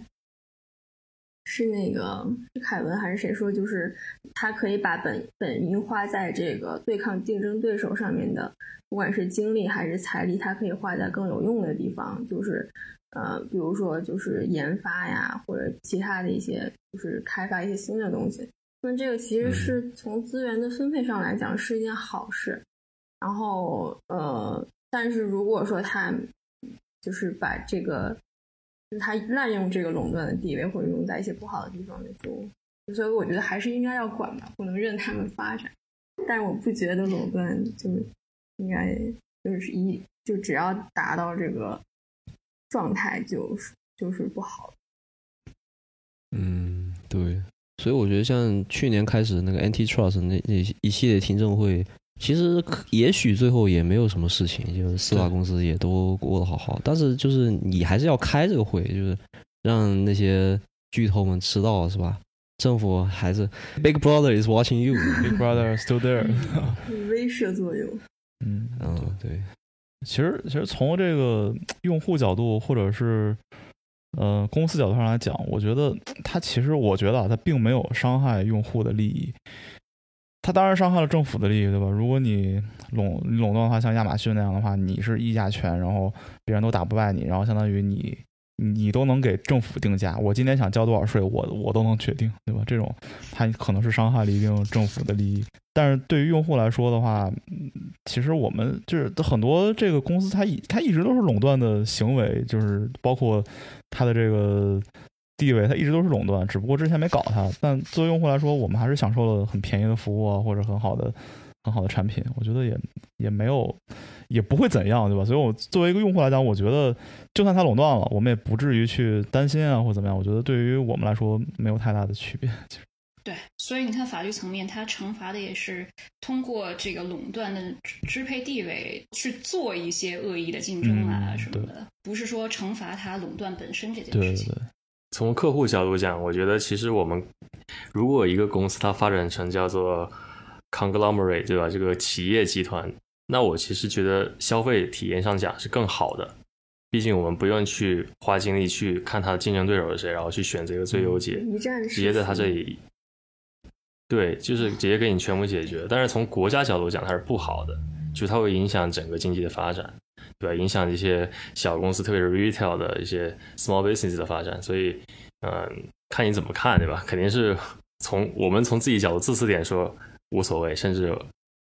是那个是凯文还是谁说，就是他可以把本本应花在这个对抗竞争对手上面的，不管是精力还是财力，他可以花在更有用的地方，就是呃，比如说就是研发呀，或者其他的一些，就是开发一些新的东西。那这个其实是从资源的分配上来讲是一件好事，然后呃，但是如果说他就是把这个，他滥用这个垄断的地位，或者用在一些不好的地方，就所以我觉得还是应该要管吧，不能任他们发展。但是我不觉得垄断就应该就是一就只要达到这个状态就是就是不好。嗯，对。所以我觉得，像去年开始那个 Antitrust 那那一系列听证会，其实也许最后也没有什么事情，就是四大公司也都过得好好。但是就是你还是要开这个会，就是让那些巨头们知道，是吧？政府还是 Big Brother is watching you，Big (laughs) Brother still there，威慑作用。嗯嗯，对。其实其实从这个用户角度，或者是。呃，公司角度上来讲，我觉得它其实，我觉得啊，它并没有伤害用户的利益。它当然伤害了政府的利益，对吧？如果你垄垄断的话，像亚马逊那样的话，你是议价权，然后别人都打不败你，然后相当于你你都能给政府定价，我今天想交多少税，我我都能决定，对吧？这种它可能是伤害了一定政府的利益，但是对于用户来说的话，其实我们就是很多这个公司，它一它一直都是垄断的行为，就是包括它的这个。地位它一直都是垄断，只不过之前没搞它。但作为用户来说，我们还是享受了很便宜的服务啊，或者很好的、很好的产品。我觉得也也没有，也不会怎样，对吧？所以，我作为一个用户来讲，我觉得就算它垄断了，我们也不至于去担心啊，或怎么样。我觉得对于我们来说，没有太大的区别。对，所以你看法律层面，它惩罚的也是通过这个垄断的支配地位去做一些恶意的竞争啊什么的，不是说惩罚它垄断本身这件事情。对从客户角度讲，我觉得其实我们如果一个公司它发展成叫做 conglomerate，对吧？这个企业集团，那我其实觉得消费体验上讲是更好的。毕竟我们不用去花精力去看它的竞争对手是谁，然后去选择一个最优解，直接在它这里，对，就是直接给你全部解决。但是从国家角度讲，它是不好的，就它会影响整个经济的发展。对吧？影响一些小公司，特别是 retail 的一些 small business 的发展，所以，嗯，看你怎么看，对吧？肯定是从我们从自己角度自私点说无所谓，甚至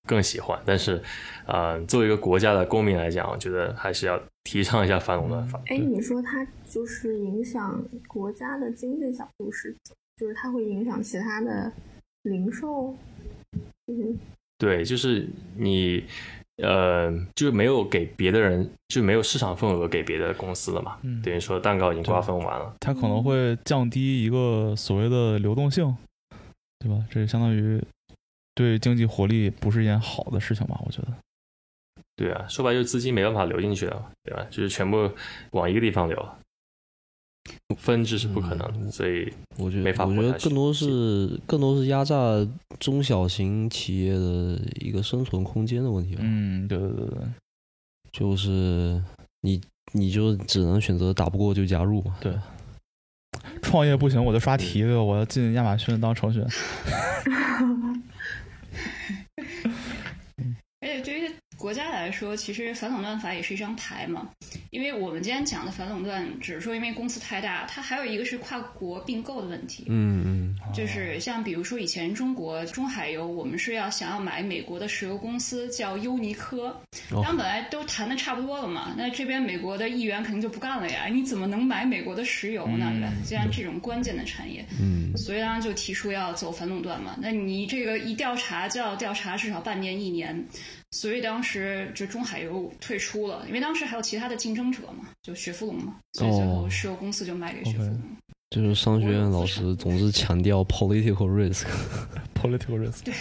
更喜欢。但是，嗯，作为一个国家的公民来讲，我觉得还是要提倡一下反垄断法。哎，你说它就是影响国家的经济角度是，就是它会影响其他的零售？嗯，对，就是你。呃，就是没有给别的人，就没有市场份额给别的公司了嘛？等于说蛋糕已经瓜分完了。它可能会降低一个所谓的流动性，对吧？这相当于对经济活力不是一件好的事情吧？我觉得。对啊，说白就是资金没办法流进去了，对吧？就是全部往一个地方流。分支是不可能的，所以我觉得，我觉得更多是更多是压榨中小型企业的一个生存空间的问题吧。嗯，对对对对，就是你你就只能选择打不过就加入嘛。对，创业不行我就刷题，我要进亚马逊当程序员。(laughs) 国家来说，其实反垄断法也是一张牌嘛。因为我们今天讲的反垄断，只是说因为公司太大，它还有一个是跨国并购的问题。嗯嗯，就是像比如说以前中国中海油，我们是要想要买美国的石油公司叫优尼科，当本来都谈的差不多了嘛，那这边美国的议员肯定就不干了呀，你怎么能买美国的石油呢？对吧？既然这种关键的产业，嗯，所以当然就提出要走反垄断嘛。那你这个一调查就要调查至少半年一年。所以当时就中海油退出了，因为当时还有其他的竞争者嘛，就雪佛龙嘛，所以最后石油公司就卖给雪佛龙。就是商学院老师总是强调 political risk，political (laughs) risk。对。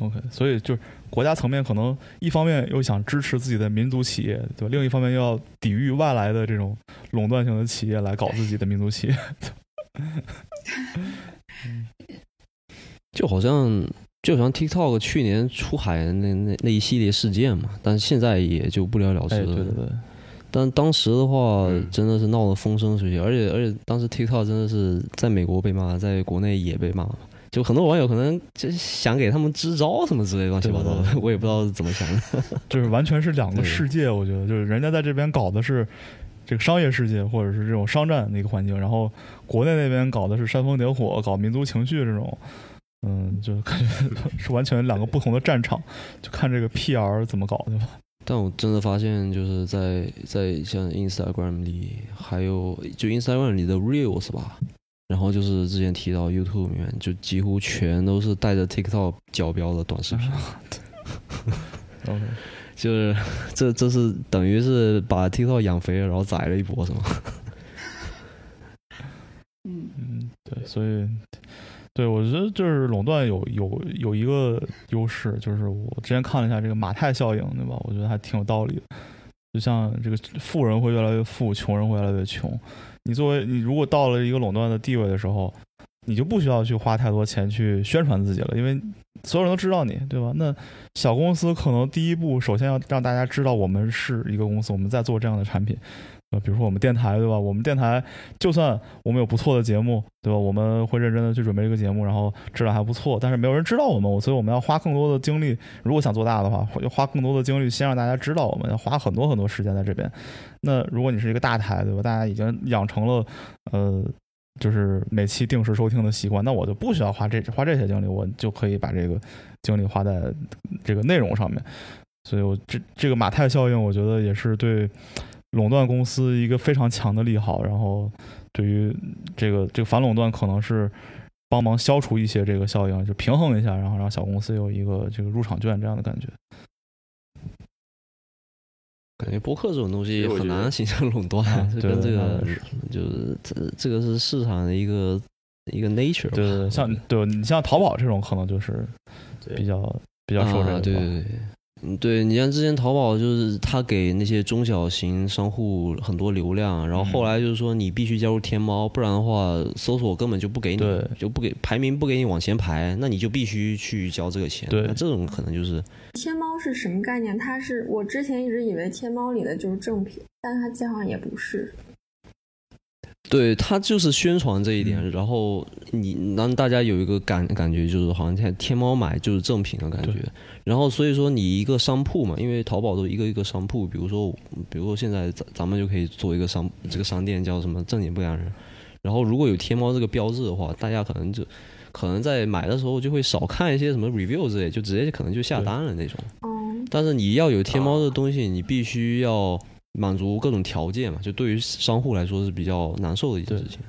(laughs) OK，所以就是国家层面可能一方面又想支持自己的民族企业，对吧？另一方面又要抵御外来的这种垄断性的企业来搞自己的民族企业。(laughs) 就好像。就像 TikTok 去年出海那那那一系列事件嘛，但是现在也就不了了之了。对对对。但当时的话，真的是闹得风生水起，而且而且当时 TikTok 真的是在美国被骂，在国内也被骂。就很多网友可能就想给他们支招什么之类乱七八糟的，我也不知道是怎么想的。(laughs) 就是完全是两个世界，我觉得就是人家在这边搞的是这个商业世界，或者是这种商战的一个环境，然后国内那边搞的是煽风点火，搞民族情绪这种。嗯，就感觉 (laughs) 是完全两个不同的战场，就看这个 PR 怎么搞，对吧？但我真的发现，就是在在像 Instagram 里，还有就 Instagram 里的 Reels 吧，然后就是之前提到 YouTube 里面，就几乎全都是带着 TikTok 角标的短视频。(laughs) OK，(laughs) 就是这这是等于是把 TikTok 养肥了，然后宰了一波，是吗？嗯嗯，对，所以。对，我觉得就是垄断有有有一个优势，就是我之前看了一下这个马太效应，对吧？我觉得还挺有道理的。就像这个富人会越来越富，穷人会越来越穷。你作为你如果到了一个垄断的地位的时候，你就不需要去花太多钱去宣传自己了，因为所有人都知道你，对吧？那小公司可能第一步首先要让大家知道我们是一个公司，我们在做这样的产品。呃，比如说我们电台，对吧？我们电台就算我们有不错的节目，对吧？我们会认真的去准备这个节目，然后质量还不错，但是没有人知道我们，所以我们要花更多的精力。如果想做大的话，要花更多的精力，先让大家知道我们，要花很多很多时间在这边。那如果你是一个大台，对吧？大家已经养成了呃，就是每期定时收听的习惯，那我就不需要花这花这些精力，我就可以把这个精力花在这个内容上面。所以，我这这个马太效应，我觉得也是对。垄断公司一个非常强的利好，然后对于这个这个反垄断可能是帮忙消除一些这个效应，就平衡一下，然后让小公司有一个这个入场券这样的感觉。感觉博客这种东西很难形成垄断，(laughs) 这跟这个就是这这个是市场的一个一个 nature。对，像对你像淘宝这种可能就是比较比较受这个。对对对。嗯，对你像之前淘宝就是他给那些中小型商户很多流量，然后后来就是说你必须加入天猫，不然的话搜索根本就不给你，就不给排名不给你往前排，那你就必须去交这个钱。对，那这种可能就是天猫是什么概念？它是我之前一直以为天猫里的就是正品，但它好像也不是。对他就是宣传这一点，然后你让大家有一个感感觉，就是好像在天猫买就是正品的感觉。然后所以说你一个商铺嘛，因为淘宝都一个一个商铺，比如说比如说现在咱咱们就可以做一个商这个商店叫什么正经不良人。然后如果有天猫这个标志的话，大家可能就可能在买的时候就会少看一些什么 review 之类，就直接可能就下单了那种。但是你要有天猫的东西，你必须要。满足各种条件嘛，就对于商户来说是比较难受的一件事情。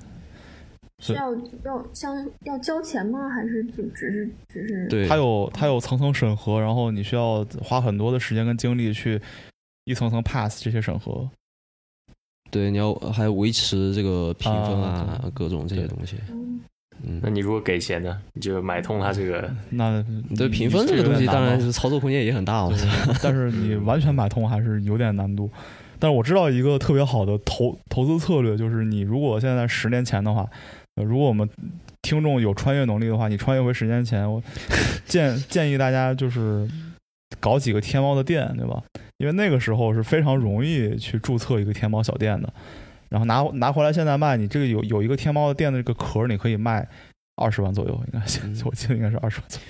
需要要像要交钱吗？还是就只是只是？对，它有它有层层审核，然后你需要花很多的时间跟精力去一层层 pass 这些审核。对，你要还维持这个评分啊，各种这些东西。嗯，那你如果给钱呢？你就买通他这个，那对评分这个东西，当然是操作空间也很大了。但是你完全买通还是有点难度。但是我知道一个特别好的投投资策略，就是你如果现在十年前的话，如果我们听众有穿越能力的话，你穿越回十年前，我建建议大家就是搞几个天猫的店，对吧？因为那个时候是非常容易去注册一个天猫小店的，然后拿拿回来现在卖，你这个有有一个天猫的店的这个壳，你可以卖二十万左右，应该我记得应该是二十万左右。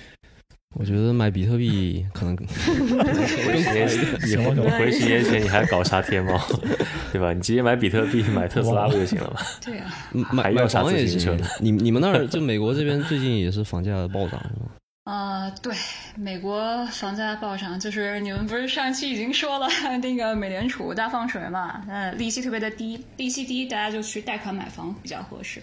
我觉得买比特币可能 (laughs) 更回十年前，回十年前你还搞啥天猫，(laughs) 对吧？你直接买比特币买特斯拉不就行了吗？对啊，买买房也行。你你们那儿就美国这边最近也是房价暴涨是吗？啊，对，美国房价暴涨，就是你们不是上期已经说了 (laughs) 那个美联储大放水嘛？呃，利息特别的低，利息低，大家就去贷款买房比较合适。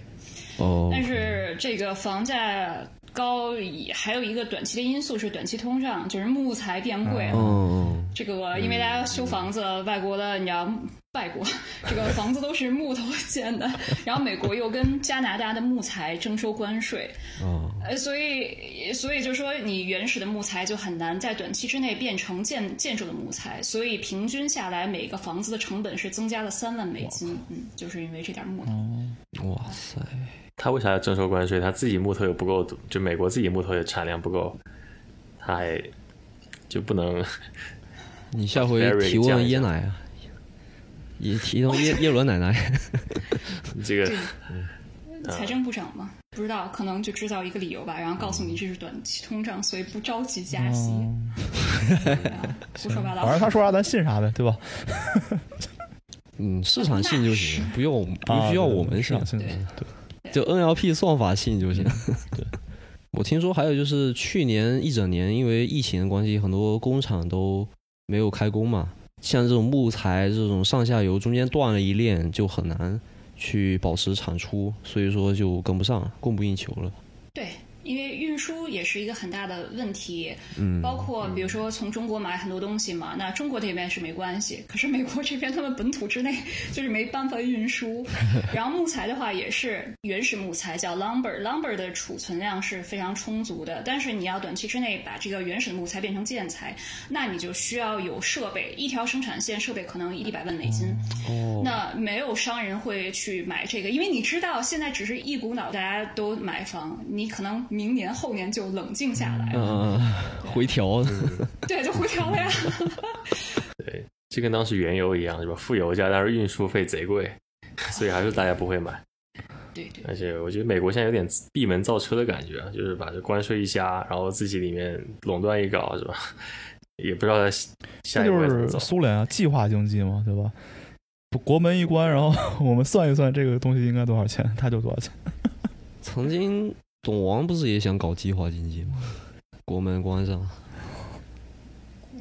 哦，但是这个房价。高，还有一个短期的因素是短期通胀，就是木材变贵了。这个因为大家修房子，外国的你知道，外国这个房子都是木头建的，(laughs) 然后美国又跟加拿大的木材征收关税，呃，所以所以就说你原始的木材就很难在短期之内变成建建筑的木材，所以平均下来每个房子的成本是增加了三万美金，嗯，就是因为这点木头。哇塞！他为啥要征收关税？他自己木头又不够，就美国自己木头也产量不够，他还就不能。(laughs) 你下回提问椰奶啊，也提到耶 (laughs) 耶伦奶奶。(laughs) 这个财政部长嘛，不知道，可能就制造一个理由吧，然后告诉你这是短期通胀，所以不着急加息。(laughs) 胡说八道。反正他说啥咱信啥呗，对吧？嗯，市场信就行，不用不需要我们信。对。就 NLP 算法信就行。对，我听说还有就是去年一整年，因为疫情的关系，很多工厂都没有开工嘛。像这种木材这种上下游中间断了一链，就很难去保持产出，所以说就跟不上，供不应求了。对。因为运输也是一个很大的问题，嗯，包括比如说从中国买很多东西嘛，那中国这边是没关系，可是美国这边他们本土之内就是没办法运输。(laughs) 然后木材的话也是原始木材叫 lumber，lumber 的储存量是非常充足的，但是你要短期之内把这个原始的木材变成建材，那你就需要有设备，一条生产线设备可能一百万美金，哦，那没有商人会去买这个，因为你知道现在只是一股脑大家都买房，你可能。明年后年就冷静下来，嗯，回调，(laughs) 对，就回调了呀。(laughs) 对，就跟当时原油一样，是吧？负油价，但是运输费贼贵，(laughs) 所以还是大家不会买。对对。而且我觉得美国现在有点闭门造车的感觉，就是把这关税一加，然后自己里面垄断一搞，是吧？也不知道他下一步就是苏联啊，计划经济嘛，对吧？国门一关，然后我们算一算这个东西应该多少钱，它就多少钱。曾经董王不是也想搞计划经济吗？国门关上。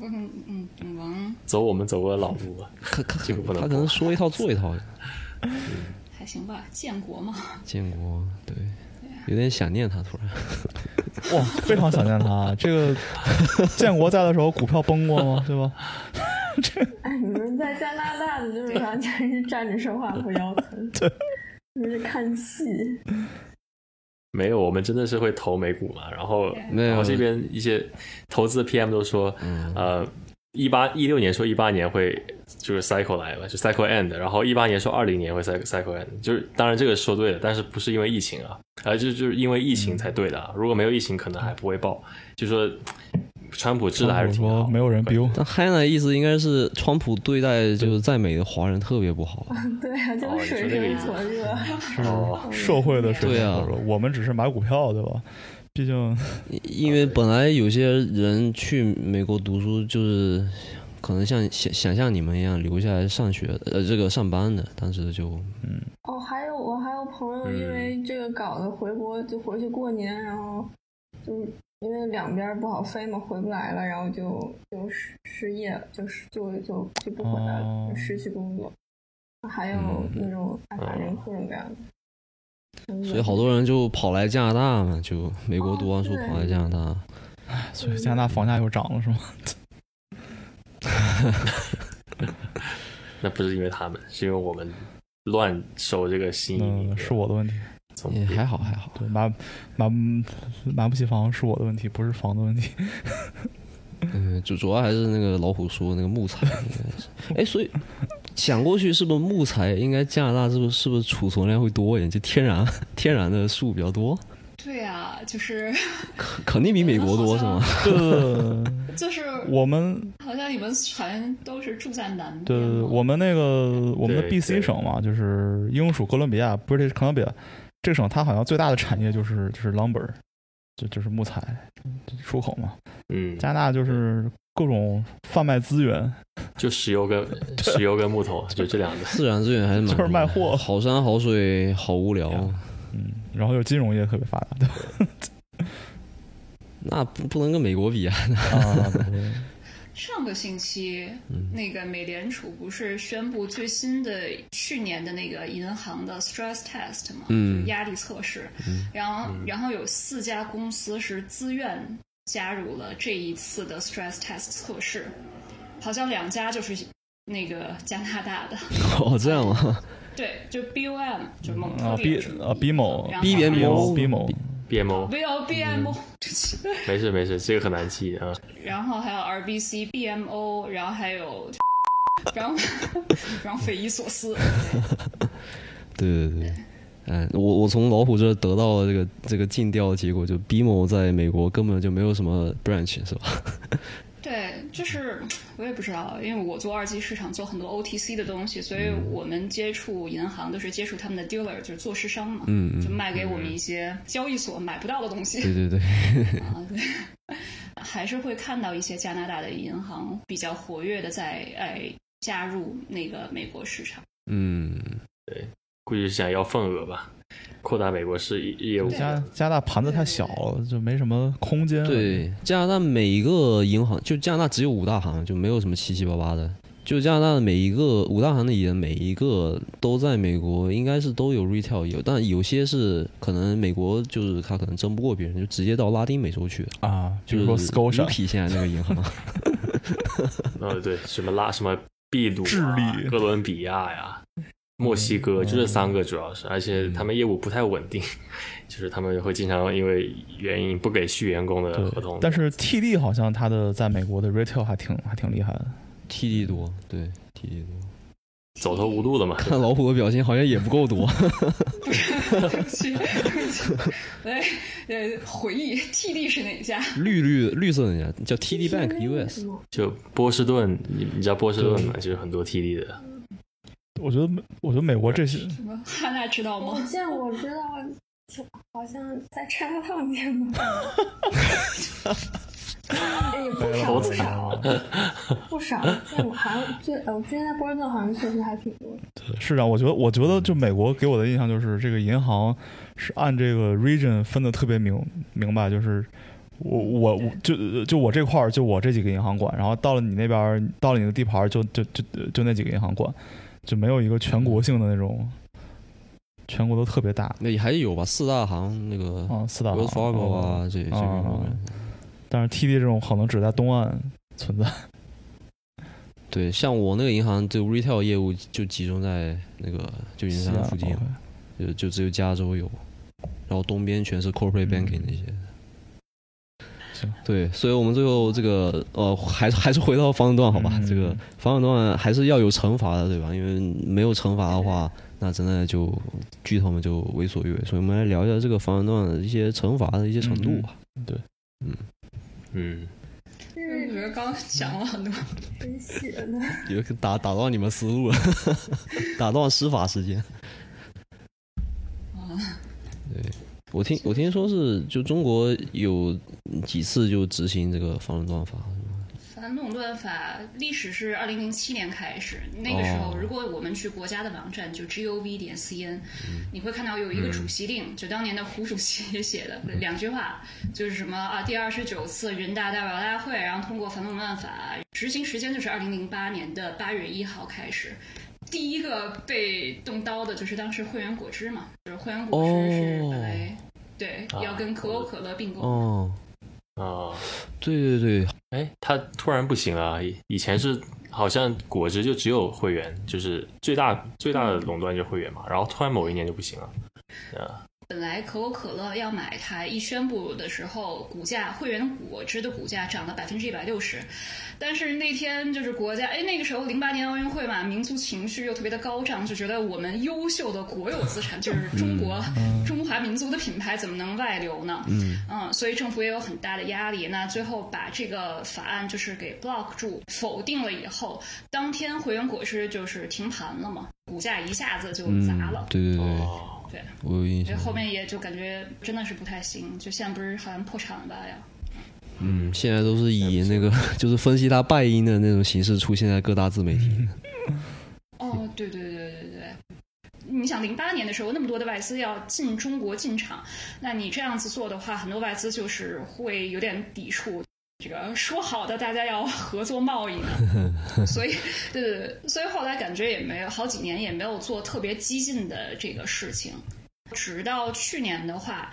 嗯嗯，董王走我们走过的老路吧，这个不能。他可能说一套做一套。嗯，还行吧，建国嘛。建国，对，有点想念他，突然。哇，非常想念他。这个 (laughs) 建国在的时候，股票崩过吗？对吧？这 (laughs) 哎，你们在加拿大的就是完全是站着说话不腰疼，对，就是看戏。没有，我们真的是会投美股嘛？然后，然后这边一些投资的 PM 都说，呃，一八一六年说一八年会就是 cycle 来了，就 cycle end，然后一八年说二零年会 cycle cycle end，就是当然这个说对了，但是不是因为疫情啊？啊，就就是因为疫情才对的，啊如果没有疫情，可能还不会爆，就说。川普治的还是挺好，没有人逼。但 Hannah 的意思应该是川普对待就是在美的华人特别不好。(laughs) 对啊，就是水深火热，(laughs) 是社会的水深火热。我们只是买股票，对吧？毕竟，因为本来有些人去美国读书，就是可能像想想像你们一样留下来上学，呃，这个上班的，当时就嗯。哦，还有我还有朋友因为这个搞的回国就回去过年，然后就。因为两边不好飞嘛，回不来了，然后就就失失业，就是就就就不回来了，失去工作。还有那种反正各种各样的。所以好多人就跑来加拿大嘛，就美国读完书跑来加拿大。哎，所以加拿大房价又涨了是吗？(laughs) 那不是因为他们，是因为我们乱收这个新移民，是我的问题。也还好，还好。对，买买买不起房是我的问题，不是房的问题。(laughs) 嗯，主主要还是那个老虎说那个木材。哎，所以想过去是不是木材应该加拿大是不是是不是储存量会多一点？就天然天然的树比较多。对啊，就是肯肯定比美国多是吗？(laughs) 对，(laughs) 就是我们好像你们全都是住在南边。对，我们那个我们的 B C 省嘛，就是英属哥伦比亚 （British Columbia）。这个省它好像最大的产业就是就是 lumber，就就是木材出口嘛。嗯，加拿大就是各种贩卖资源，就石油跟 (laughs) 石油跟木头，就这两个。自然资源还是 (laughs) 就是卖货，好山好水好无聊。嗯，然后又金融业特别发达，对 (laughs) 那不不能跟美国比啊。上个星期，那个美联储不是宣布最新的去年的那个银行的 stress test 吗？嗯，压力测试。嗯，然后然后有四家公司是自愿加入了这一次的 stress test 测试，好像两家就是那个加拿大的。(laughs) 哦，这样吗？对，就 BOM 就蒙特利尔啊 B 某 B 别某 B 某。BMO，没有 BMO，没事没事，这个很难记啊。然后还有 RBC、BMO，然后还有，(laughs) 然后 (laughs) 然后匪夷所思。对 (laughs) 对对，嗯，我我从老虎这得到了这个这个尽调的结果，就 BMO 在美国根本就没有什么 branch，是吧？对，就是 (tsk) 我也不知道，因为我做二级市场，做很多 OTC 的东西，所以我们接触银行都是接触他们的 dealer，就是做市商嘛，嗯就卖给我们一些交易所买不到的东西。对对对，(laughs) 啊，对，(laughs) 还是会看到一些加拿大的银行比较活跃的在哎加入那个美国市场。嗯，对，估计是想要份额吧。扩大美国是业务，加加拿大盘子太小了，就没什么空间。对，加拿大每一个银行，就加拿大只有五大行，就没有什么七七八八的。就加拿大的每一个五大行里的每一个都在美国，应该是都有 retail 有，但有些是可能美国就是他可能争不过别人，就直接到拉丁美洲去啊，就是说 Scotia 现在那个银行。(laughs) 呃，对，什么拉什么秘鲁、智利、哥伦比亚呀。墨西哥就这三个主要是，而且他们业务不太稳定，(laughs) 就是他们会经常因为原因不给续员工的合同。但是 TD 好像他的在美国的 retail 还挺还挺厉害的，TD 多，对 TD 多，走投无路了嘛。看老虎的表情好像也不够多。(laughs) 来，呃，回忆 TD 是哪家？绿绿绿色那家叫 TD Bank US，就波士顿，你你知道波士顿吗？就是很多 TD 的。我觉得美，我觉得美国这些，什么 (laughs) 知道吗？我见我知道，好像在 Chinatown 见过。(laughs) 也不少 (laughs) 不少不少见过，好像最呃，我之前在波士顿好像确实还挺多。对，是啊。我觉得，我觉得就美国给我的印象就是这个银行是按这个 region 分的特别明明白，就是我我我就就我这块儿就我这几个银行管，然后到了你那边到了你的地盘就就就就那几个银行管，就没有一个全国性的那种，全国都特别大。那还是有吧，四大行那个啊，四大行 Wells Fargo 啊，这这个。但是 TD 这种可能只在东岸存在。对，像我那个银行，就 retail 业务就集中在那个旧金山附近，就就只有加州有，然后东边全是 corporate banking 那些。行，对，所以我们最后这个呃，还还是回到防守段好吧？这个防守段还是要有惩罚的，对吧？因为没有惩罚的话，那真的就巨头们就为所欲为。所以我们来聊一下这个防守段的一些惩罚的一些程度吧。对，嗯。嗯，我觉得刚讲了很多，真写的呢。有打打断你们思路了，(laughs) 打断施法时间。啊，对我听我听说是就中国有几次就执行这个反垄断法。反垄断法历史是二零零七年开始，那个时候如果我们去国家的网站就 gov 点 cn，你会看到有一个主席令，就当年的胡主席写的 (laughs) 两句话，就是什么啊，第二十九次人大代表大会，然后通过反垄断法，执行时间就是二零零八年的八月一号开始。第一个被动刀的就是当时汇源果汁嘛，就是汇源果汁是本来对要跟可口可乐并购。啊，对对对，哎，他突然不行了。以前是好像果汁就只有会员，就是最大最大的垄断就是会员嘛。然后突然某一年就不行了，啊。本来可口可乐要买它，一宣布的时候，股价会员果汁的股价涨了百分之一百六十。但是那天就是国家，哎，那个时候零八年奥运会嘛，民族情绪又特别的高涨，就觉得我们优秀的国有资产就是中国中华民族的品牌，怎么能外流呢？嗯，嗯，所以政府也有很大的压力。那最后把这个法案就是给 block 住，否定了以后，当天汇源果汁就是停盘了嘛，股价一下子就砸了。对对对。对，我有印象。后面也就感觉真的是不太行，就现在不是好像破产了吧？要。嗯，现在都是以那个 (laughs) 就是分析它败因的那种形式出现在各大自媒体。哦，对对对对对，你想零八年的时候那么多的外资要进中国进场，那你这样子做的话，很多外资就是会有点抵触。这个说好的大家要合作贸易呢，(laughs) 所以对对对，所以后来感觉也没有好几年也没有做特别激进的这个事情，直到去年的话，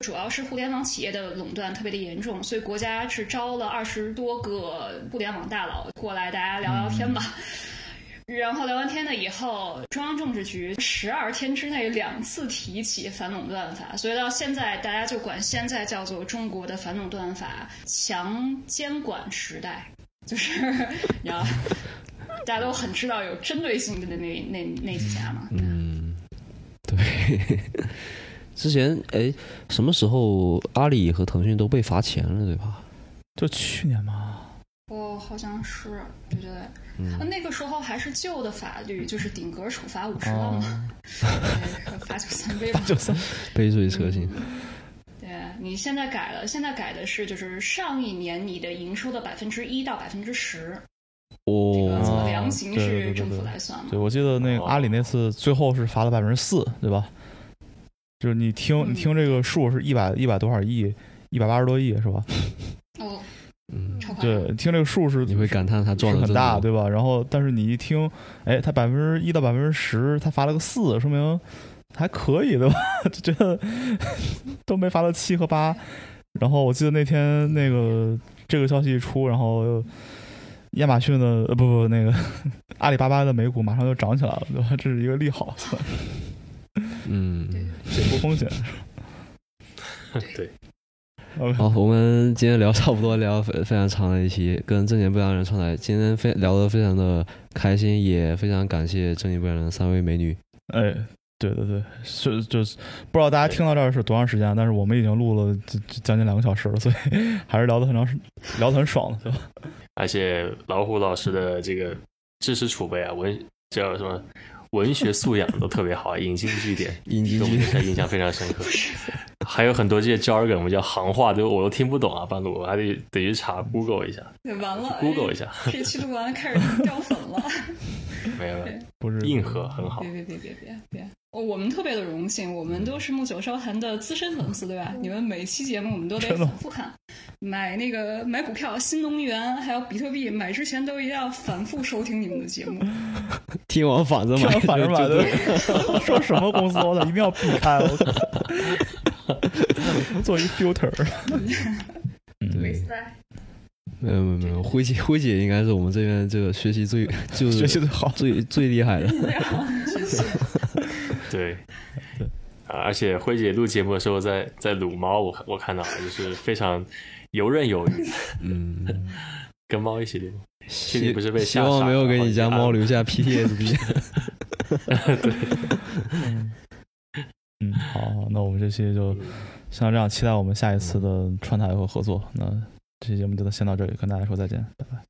主要是互联网企业的垄断特别的严重，所以国家是招了二十多个互联网大佬过来，大家聊聊天吧。然后聊完天了以后，中央政治局十二天之内两次提起反垄断法，所以到现在大家就管现在叫做中国的反垄断法强监管时代，(laughs) 就是要大家都很知道有针对性的那那那几家嘛。嗯，对。(laughs) 之前哎，什么时候阿里和腾讯都被罚钱了，对吧？就去年吗？哦，好像是，对对。那个时候还是旧的法律，就是顶格处罚五十万嘛，罚九三杯嘛，九三杯水车薪。对你现在改了，现在改的是就是上一年你的营收的百分之一到百分之十。哦，这个做量刑是政府来算嘛？对，我记得那个阿里那次最后是罚了百分之四，对吧？就是你听你听这个数是一百一百多少亿，一百八十多亿是吧？哦。嗯，对，听这个数是你会感叹它赚很大，对吧？然后，但是你一听，哎，它百分之一到百分之十，它罚了个四，说明还可以，对吧？(laughs) 就觉得都没罚到七和八。然后我记得那天那个这个消息一出，然后亚马逊的呃不不那个 (laughs) 阿里巴巴的美股马上就涨起来了，对吧？这是一个利好，嗯，解除风险，对。好，我们今天聊差不多，聊非非常长的一期，跟正经不良人串台。今天非聊得非常的开心，也非常感谢正经不良人三位美女。哎，对对对，是就是不知道大家听到这儿是多长时间，但是我们已经录了将近两个小时了，所以 (laughs) 还是聊得很长时，聊得很爽了，对吧？而且老虎老师的这个知识储备啊，文叫什么文学素养都特别好，引经据典，(laughs) 引经据典，印象非常深刻。还有很多这些 jargon，我们叫行话，都我都听不懂啊，半路我还得得去查 Google 一下。完了，Google 一下，这期录完开始掉粉了。没有，不是硬核，很好。别别别别别别！我们特别的荣幸，我们都是木九烧坛的资深粉丝，对吧？你们每期节目我们都得反复看，买那个买股票、新能源还有比特币，买之前都一定要反复收听你们的节目。(laughs) 听我反着买，反着买的。(laughs) 说什么公司？我操，一定要避开！我操，做一 filter。(laughs) 没赛。没有没有没有，辉姐辉姐应该是我们这边这个学习最就是学习的好最最厉害的。对，啊，而且辉姐录节目的时候在在撸猫，我我看到就是非常游刃有余，嗯，(laughs) 跟猫一起录，心里不是被希望没有给你家猫留下 PTSD。(laughs) (laughs) 对，嗯，好，那我们这期就像这样，期待我们下一次的串台和合作。那这期节目就先到这里，跟大家说再见，拜拜。